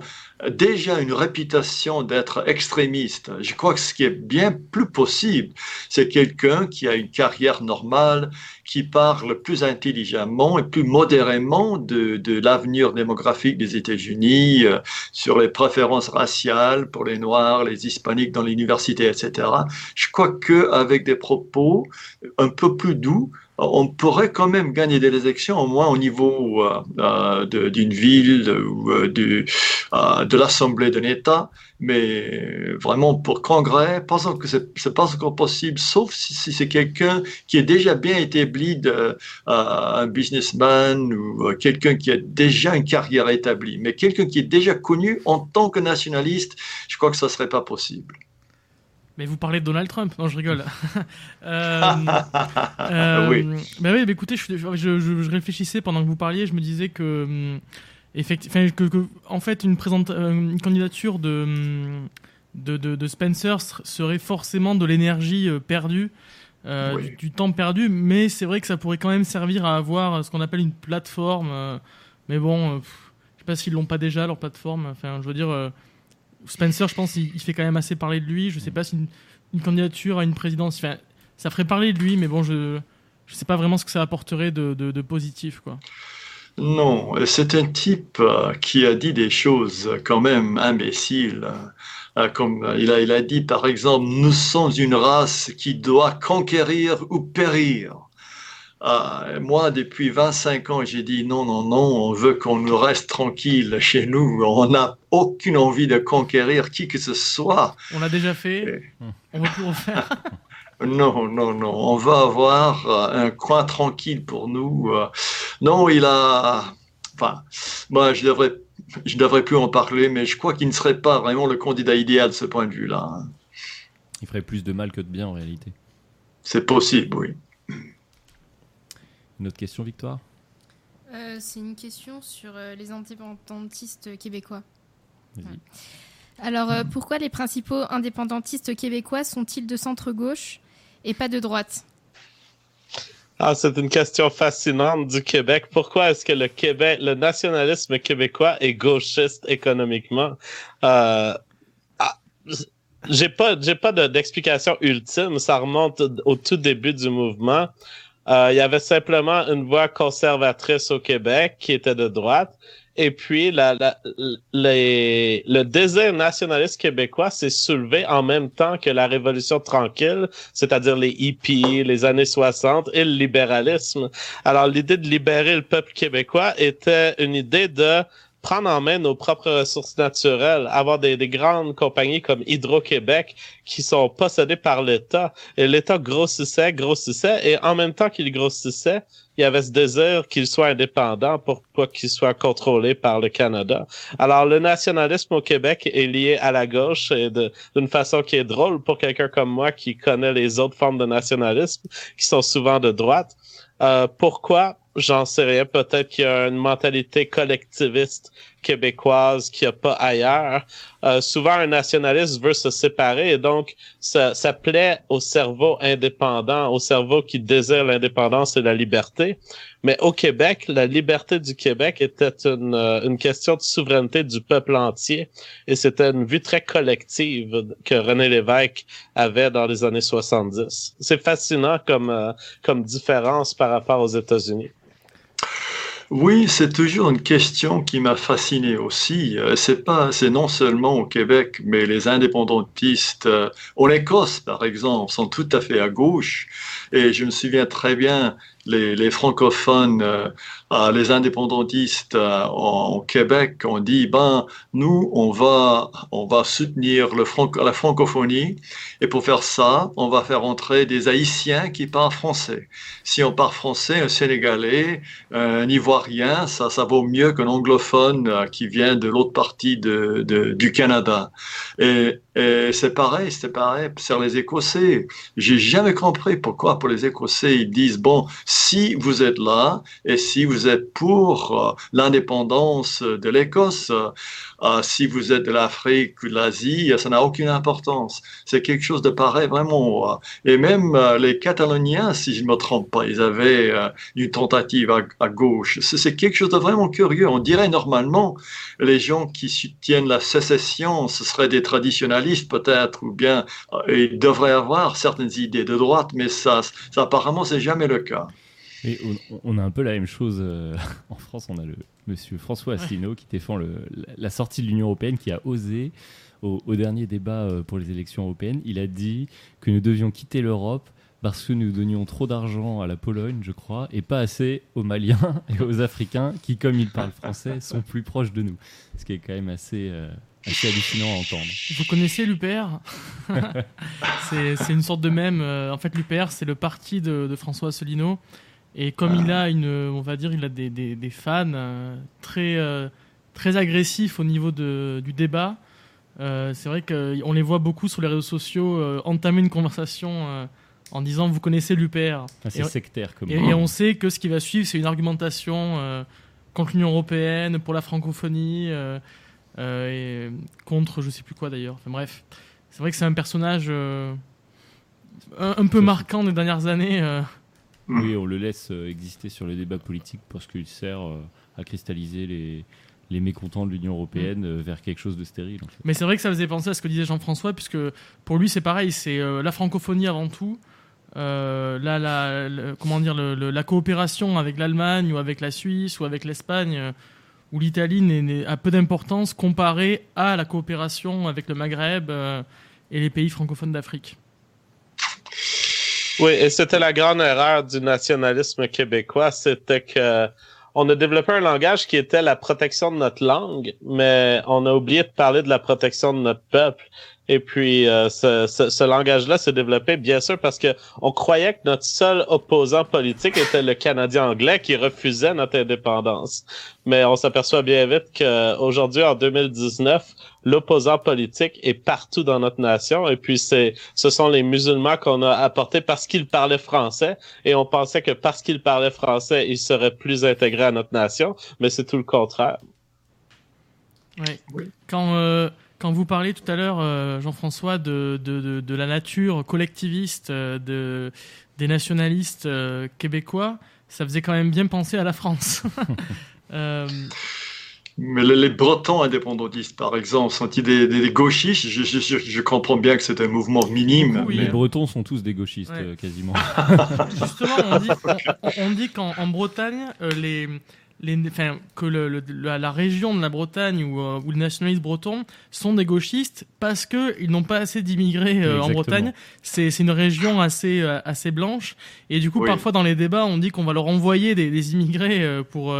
déjà une réputation d'être extrémiste. Je crois que ce qui est bien plus possible, c'est quelqu'un qui a une carrière normale, qui parle plus intelligemment et plus modérément de, l'avenir démographique des États-Unis, euh, sur les préférences raciales pour les Noirs, les Hispaniques dans l'université, etc. Je crois qu'avec des propos un peu plus doux, on pourrait quand même gagner des élections, au moins au niveau euh, euh, d'une ville ou euh, de l'Assemblée d'un État. Mais vraiment, pour Congrès, pensons que ce n'est pas encore possible, sauf si, c'est quelqu'un qui est déjà bien établi, de, un businessman ou quelqu'un qui a déjà une carrière établie. Mais quelqu'un qui est déjà connu en tant que nationaliste, je crois que ça ne serait pas possible. Mais vous parlez de Donald Trump Non, je rigole. *laughs* euh, euh, oui. Bah oui, bah écoutez, je, je, réfléchissais pendant que vous parliez, je me disais que, hum, effectivement, que, que, en fait, une, présente, euh, une candidature de, hum, de, de, de, Spencer serait forcément de l'énergie euh, perdue, euh, du, temps perdu, mais c'est vrai que ça pourrait quand même servir à avoir ce qu'on appelle une plateforme. mais bon, je sais pas s'ils l'ont pas déjà leur plateforme. Enfin, je veux dire Spencer, je pense, il, fait quand même assez parler de lui. Je sais pas si une, candidature à une présidence, ça ferait parler de lui, mais bon, je ne sais pas vraiment ce que ça apporterait de, positif, quoi. Non, c'est un type euh, qui a dit des choses quand même imbéciles. Euh, comme a, il a dit, par exemple, nous sommes une race qui doit conquérir ou périr. Euh, moi, depuis 25 ans, j'ai dit non, non, non, on veut qu'on nous reste tranquille chez nous. On n'a aucune envie de conquérir qui que ce soit. On l'a déjà fait. On va plus refaire. *laughs* non, non, non. On va avoir euh, un coin tranquille pour nous. Euh. Non, il a. Enfin, moi, je devrais, je devrais plus en parler, mais je crois qu'il ne serait pas vraiment le candidat idéal de ce point de vue-là. Il ferait plus de mal que de bien en réalité. C'est possible, oui. Une autre question, Victoire? Euh, C'est une question sur euh, les indépendantistes québécois. Alors, euh, pourquoi les principaux indépendantistes québécois sont-ils de centre-gauche et pas de droite? Ah, c'est une question fascinante du Québec. Pourquoi est-ce que le Québec, le nationalisme québécois est gauchiste économiquement? Ah, J'ai pas, j'ai pas d'explication ultime. Ça remonte au tout début du mouvement. Euh, il y avait simplement une voix conservatrice au Québec qui était de droite. Et puis, la, la, les, le désir nationaliste québécois s'est soulevé en même temps que la Révolution tranquille, c'est-à-dire les hippies, les années 60 et le libéralisme. Alors, l'idée de libérer le peuple québécois était une idée de prendre en main nos propres ressources naturelles, avoir des, des grandes compagnies comme Hydro-Québec qui sont possédées par l'État. Et l'État grossissait, grossissait, et en même temps qu'il grossissait, il y avait ce désir qu'il soit indépendant pour pas qu'il soit contrôlé par le Canada. Alors, le nationalisme au Québec est lié à la gauche et d'une façon qui est drôle pour quelqu'un comme moi qui connaît les autres formes de nationalisme qui sont souvent de droite. Euh, pourquoi? J'en sais rien. Peut-être qu'il y a une mentalité collectiviste québécoise qu'il n'y a pas ailleurs. Euh, souvent, un nationaliste veut se séparer et donc ça, plaît au cerveau indépendant, au cerveau qui désire l'indépendance et la liberté. Mais au Québec, la liberté du Québec était une, euh, une question de souveraineté du peuple entier et c'était une vue très collective que René Lévesque avait dans les années 70. C'est fascinant comme, euh, comme différence par rapport aux États-Unis. Oui, c'est toujours une question qui m'a fasciné aussi. Euh, c'est pas, c'est non seulement au Québec, mais les indépendantistes euh, en Écosse, par exemple, sont tout à fait à gauche. Et je me souviens très bien, les, francophones, euh, les indépendantistes euh, en, Québec ont dit, ben, nous, on va, on va soutenir la francophonie et pour faire ça, on va faire entrer des Haïtiens qui parlent français. Si on parle français, un Sénégalais, un Ivoirien, ça, ça vaut mieux qu'un anglophone euh, qui vient de l'autre partie du Canada. Et c'est pareil, c'est pareil sur les Écossais. J'ai jamais compris pourquoi pour les Écossais ils disent bon, si vous êtes là et si vous êtes pour euh, l'indépendance de l'Écosse, euh, si vous êtes de l'Afrique ou de l'Asie, ça n'a aucune importance. C'est quelque chose de pareil vraiment. Euh. et même les Cataloniens, si je ne me trompe pas, ils avaient une tentative à, gauche. C'est quelque chose de vraiment curieux. On dirait normalement les gens qui soutiennent la sécession, ce seraient des traditionalistes peut-être, ou bien ils devraient avoir certaines idées de droite, mais ça, ça apparemment, c'est jamais le cas. Et on, a un peu la même chose euh, *laughs* en France. On a le monsieur François Asselineau qui défend le, la sortie de l'Union européenne, qui a osé au, dernier débat euh, pour les élections européennes. Il a dit que nous devions quitter l'Europe parce que nous donnions trop d'argent à la Pologne, je crois, et pas assez aux Maliens *laughs* et aux Africains qui, comme ils parlent français, sont plus proches de nous. Ce qui est quand même assez, euh, assez hallucinant à entendre. Vous connaissez l'UPR *laughs* C'est une sorte de même. Euh, en fait, l'UPR, c'est le parti de, François Asselineau. Et comme il a une, on va dire, il a des, des, fans euh, très, très agressifs au niveau de, du débat, c'est vrai qu'on les voit beaucoup sur les réseaux sociaux entamer une conversation en disant vous connaissez l'UPR. Ah, c'est sectaire comme et, et, on sait que ce qui va suivre, c'est une argumentation euh, contre l'Union européenne, pour la francophonie, euh, euh, et contre je sais plus quoi d'ailleurs. Enfin bref, c'est vrai que c'est un personnage un, peu marquant des dernières années. Oui, on le laisse exister sur le débat politique parce qu'il sert à cristalliser les, les mécontents de l'Union européenne vers quelque chose de stérile. Mais c'est vrai que ça faisait penser à ce que disait Jean-François, puisque pour lui c'est pareil, c'est la francophonie avant tout, euh, la, comment dire, la coopération avec l'Allemagne ou avec la Suisse ou avec l'Espagne euh, ou l'Italie a peu d'importance comparée à la coopération avec le Maghreb euh, et les pays francophones d'Afrique. Oui, et c'était la grande erreur du nationalisme québécois, c'était que on a développé un langage qui était la protection de notre langue, mais on a oublié de parler de la protection de notre peuple. Et puis, euh, ce, ce, langage-là s'est développé, bien sûr, parce que on croyait que notre seul opposant politique était le Canadien anglais qui refusait notre indépendance. Mais on s'aperçoit bien vite qu'aujourd'hui, en 2019, l'opposant politique est partout dans notre nation. Et puis, c'est, ce sont les musulmans qu'on a apportés parce qu'ils parlaient français. Et on pensait que parce qu'ils parlaient français, ils seraient plus intégrés à notre nation. Mais c'est tout le contraire. Oui. Quand... Euh quand vous parlez tout à l'heure, euh, Jean-François, de, de, de, la nature collectiviste euh, de, des nationalistes euh, québécois, ça faisait quand même bien penser à la France. *laughs* Mais les, Bretons indépendantistes, par exemple, sont-ils des, gauchistes je, je, je, comprends bien que c'est un mouvement minime. Les Bretons sont tous des gauchistes, quasiment. *laughs* *laughs* Justement, on dit, on dit qu'en Bretagne, les les, que le, la, région de la Bretagne ou, euh, ou les nationalistes bretons sont des gauchistes parce qu'ils n'ont pas assez d'immigrés euh, en Bretagne. C'est une région assez, euh, assez blanche. Et du coup, parfois dans les débats, on dit qu'on va leur envoyer des, des immigrés pour,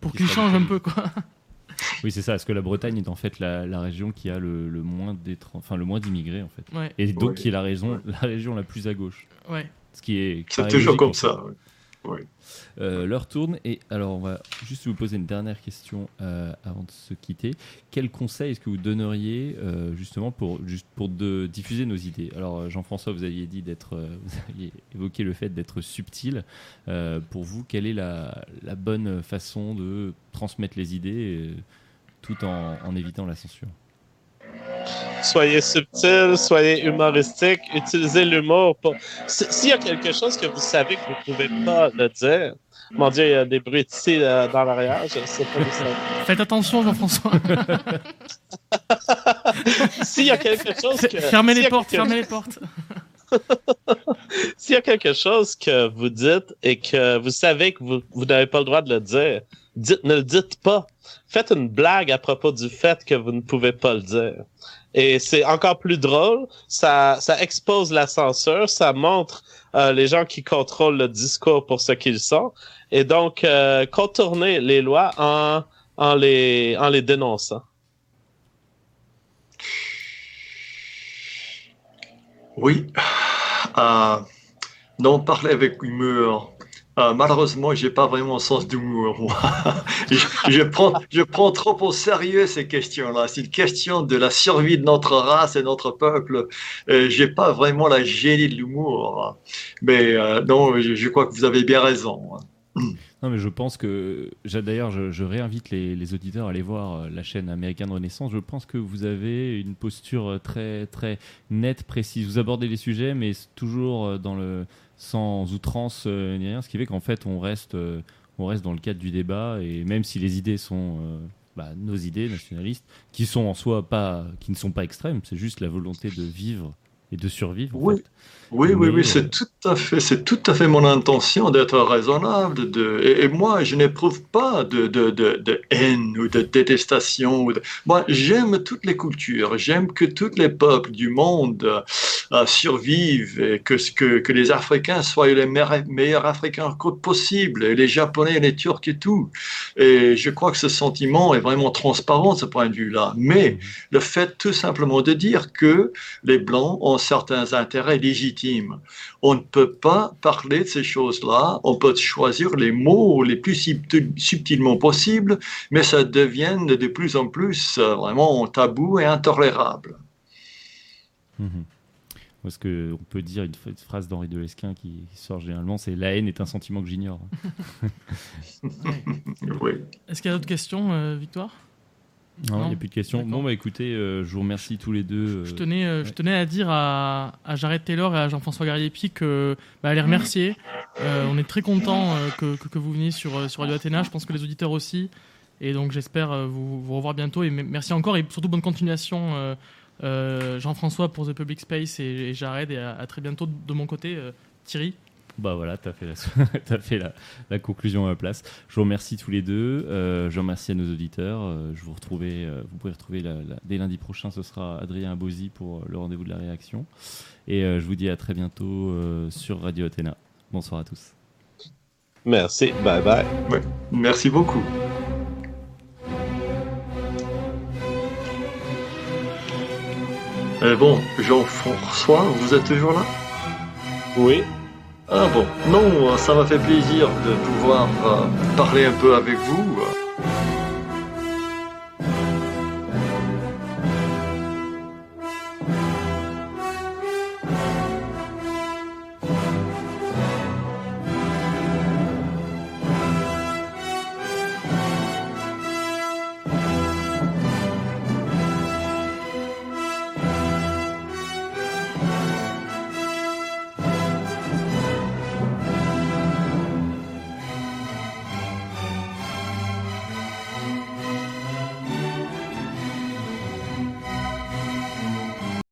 pour qu'ils changent un peu. Quoi. *laughs* Oui, c'est ça. Parce que la Bretagne est en fait la, la région qui a le, le moins enfin le moins d'immigrés en fait. Et donc qui est la, raison, la région la plus à gauche. Ouais. Ce qui est. C'est toujours comme ça. Euh, l'heure tourne et alors on va juste vous poser une dernière question euh, avant de se quitter. Quel conseil est-ce que vous donneriez euh, justement pour, pour de, diffuser nos idées? Alors Jean-François, vous aviez dit d'être, *laughs* vous aviez évoqué le fait d'être subtil. pour vous, quelle est la, la, bonne façon de transmettre les idées tout en évitant la censure? Soyez subtil, soyez humoristique, utilisez l'humour. Pour... S'il y a quelque chose que vous savez que vous ne pouvez pas le dire, mon Dieu, il y a des bruits ici euh, dans l'arrière, je sais pas où ça. Faites attention, Jean-François. *laughs* S'il y a quelque chose que... Fermez les portes, fermez les portes. S'il y a quelque chose que vous dites et que vous savez que vous, vous n'avez pas le droit de le dire, ne le dites pas. Faites une blague à propos du fait que vous ne pouvez pas le dire. Et c'est encore plus drôle, ça, ça expose la censure, ça montre euh, les gens qui contrôlent le discours pour ce qu'ils sont, et donc euh, contourner les lois en, en, les, en les dénonçant. Oui. Euh, non, parler avec humour. Euh, malheureusement, j'ai pas vraiment sens d'humour. *laughs* je, je, prends, trop au sérieux ces questions-là. C'est une question de la survie de notre race et notre peuple. Euh, j'ai pas vraiment la génie de l'humour. Mais euh, non, je, crois que vous avez bien raison. Non, mais je pense que. D'ailleurs, je, réinvite les, auditeurs à aller voir euh, la chaîne Américaine Renaissance. Je pense que vous avez une posture euh, très, très nette, précise. Vous abordez les sujets, mais toujours dans le, sans outrance ni rien. Ce qui fait qu'en fait, on reste, on reste dans le cadre du débat. Et même si les idées sont. Bah, nos idées nationalistes, qui sont en soi pas, qui ne sont pas extrêmes, c'est juste la volonté de vivre et de survivre. Oui, en fait. oui, oui, oui, c'est tout à fait, c'est tout à fait mon intention d'être raisonnable. De, et, et moi, je n'éprouve pas de, de, de, haine ou de détestation. Ou moi, j'aime toutes les cultures. J'aime que tous les peuples du monde euh, survivent que, que, que les Africains soient les meilleurs Africains possible, et les Japonais, les Turcs et tout. Et je crois que ce sentiment est vraiment transparent de ce point de vue-là. Mais le fait tout simplement de dire que les Blancs ont certains intérêts légitimes. On ne peut pas parler de ces choses-là, on peut choisir les mots les plus subtil, subtilement possibles, mais ça devient de plus en plus euh, vraiment tabou et intolérable. Mmh. Parce qu'on peut dire une, une phrase d'Henri de Lesquin qui sort généralement, c'est la haine est un sentiment que j'ignore. *laughs* oui. Est-ce qu'il y a d'autres questions, euh, Victoire? Non, il n'y a plus de questions. Bon, bah écoutez, euh, je vous remercie tous les deux. Euh, je, tenais, euh, ouais. je tenais à dire à, à Jared Taylor et à Jean-François Gariepi que bah, à les remercier. Euh, on est très content que, que, que, vous veniez sur, sur Radio Athéna. Je pense que les auditeurs aussi. Et donc j'espère vous, vous revoir bientôt. Et merci encore et surtout bonne continuation, Jean-François pour The Public Space et, et Jared. Et à, à, très bientôt de mon côté, Thierry. Bah voilà, tu as fait, la, *laughs* as fait la, la, conclusion à ma place. Je vous remercie tous les deux. Euh, je remercie à nos auditeurs. Euh, je vous, retrouver, euh, vous pouvez retrouver la, la, dès lundi prochain, ce sera Adrien Abosi pour le rendez-vous de la réaction. Et euh, je vous dis à très bientôt euh, sur Radio Athéna. Bonsoir à tous. Merci. Bye bye. Ouais. Merci beaucoup. Euh, bon, Jean-François, vous êtes toujours là? Oui. Ah bon, non, ça m'a fait plaisir de pouvoir euh, parler un peu avec vous.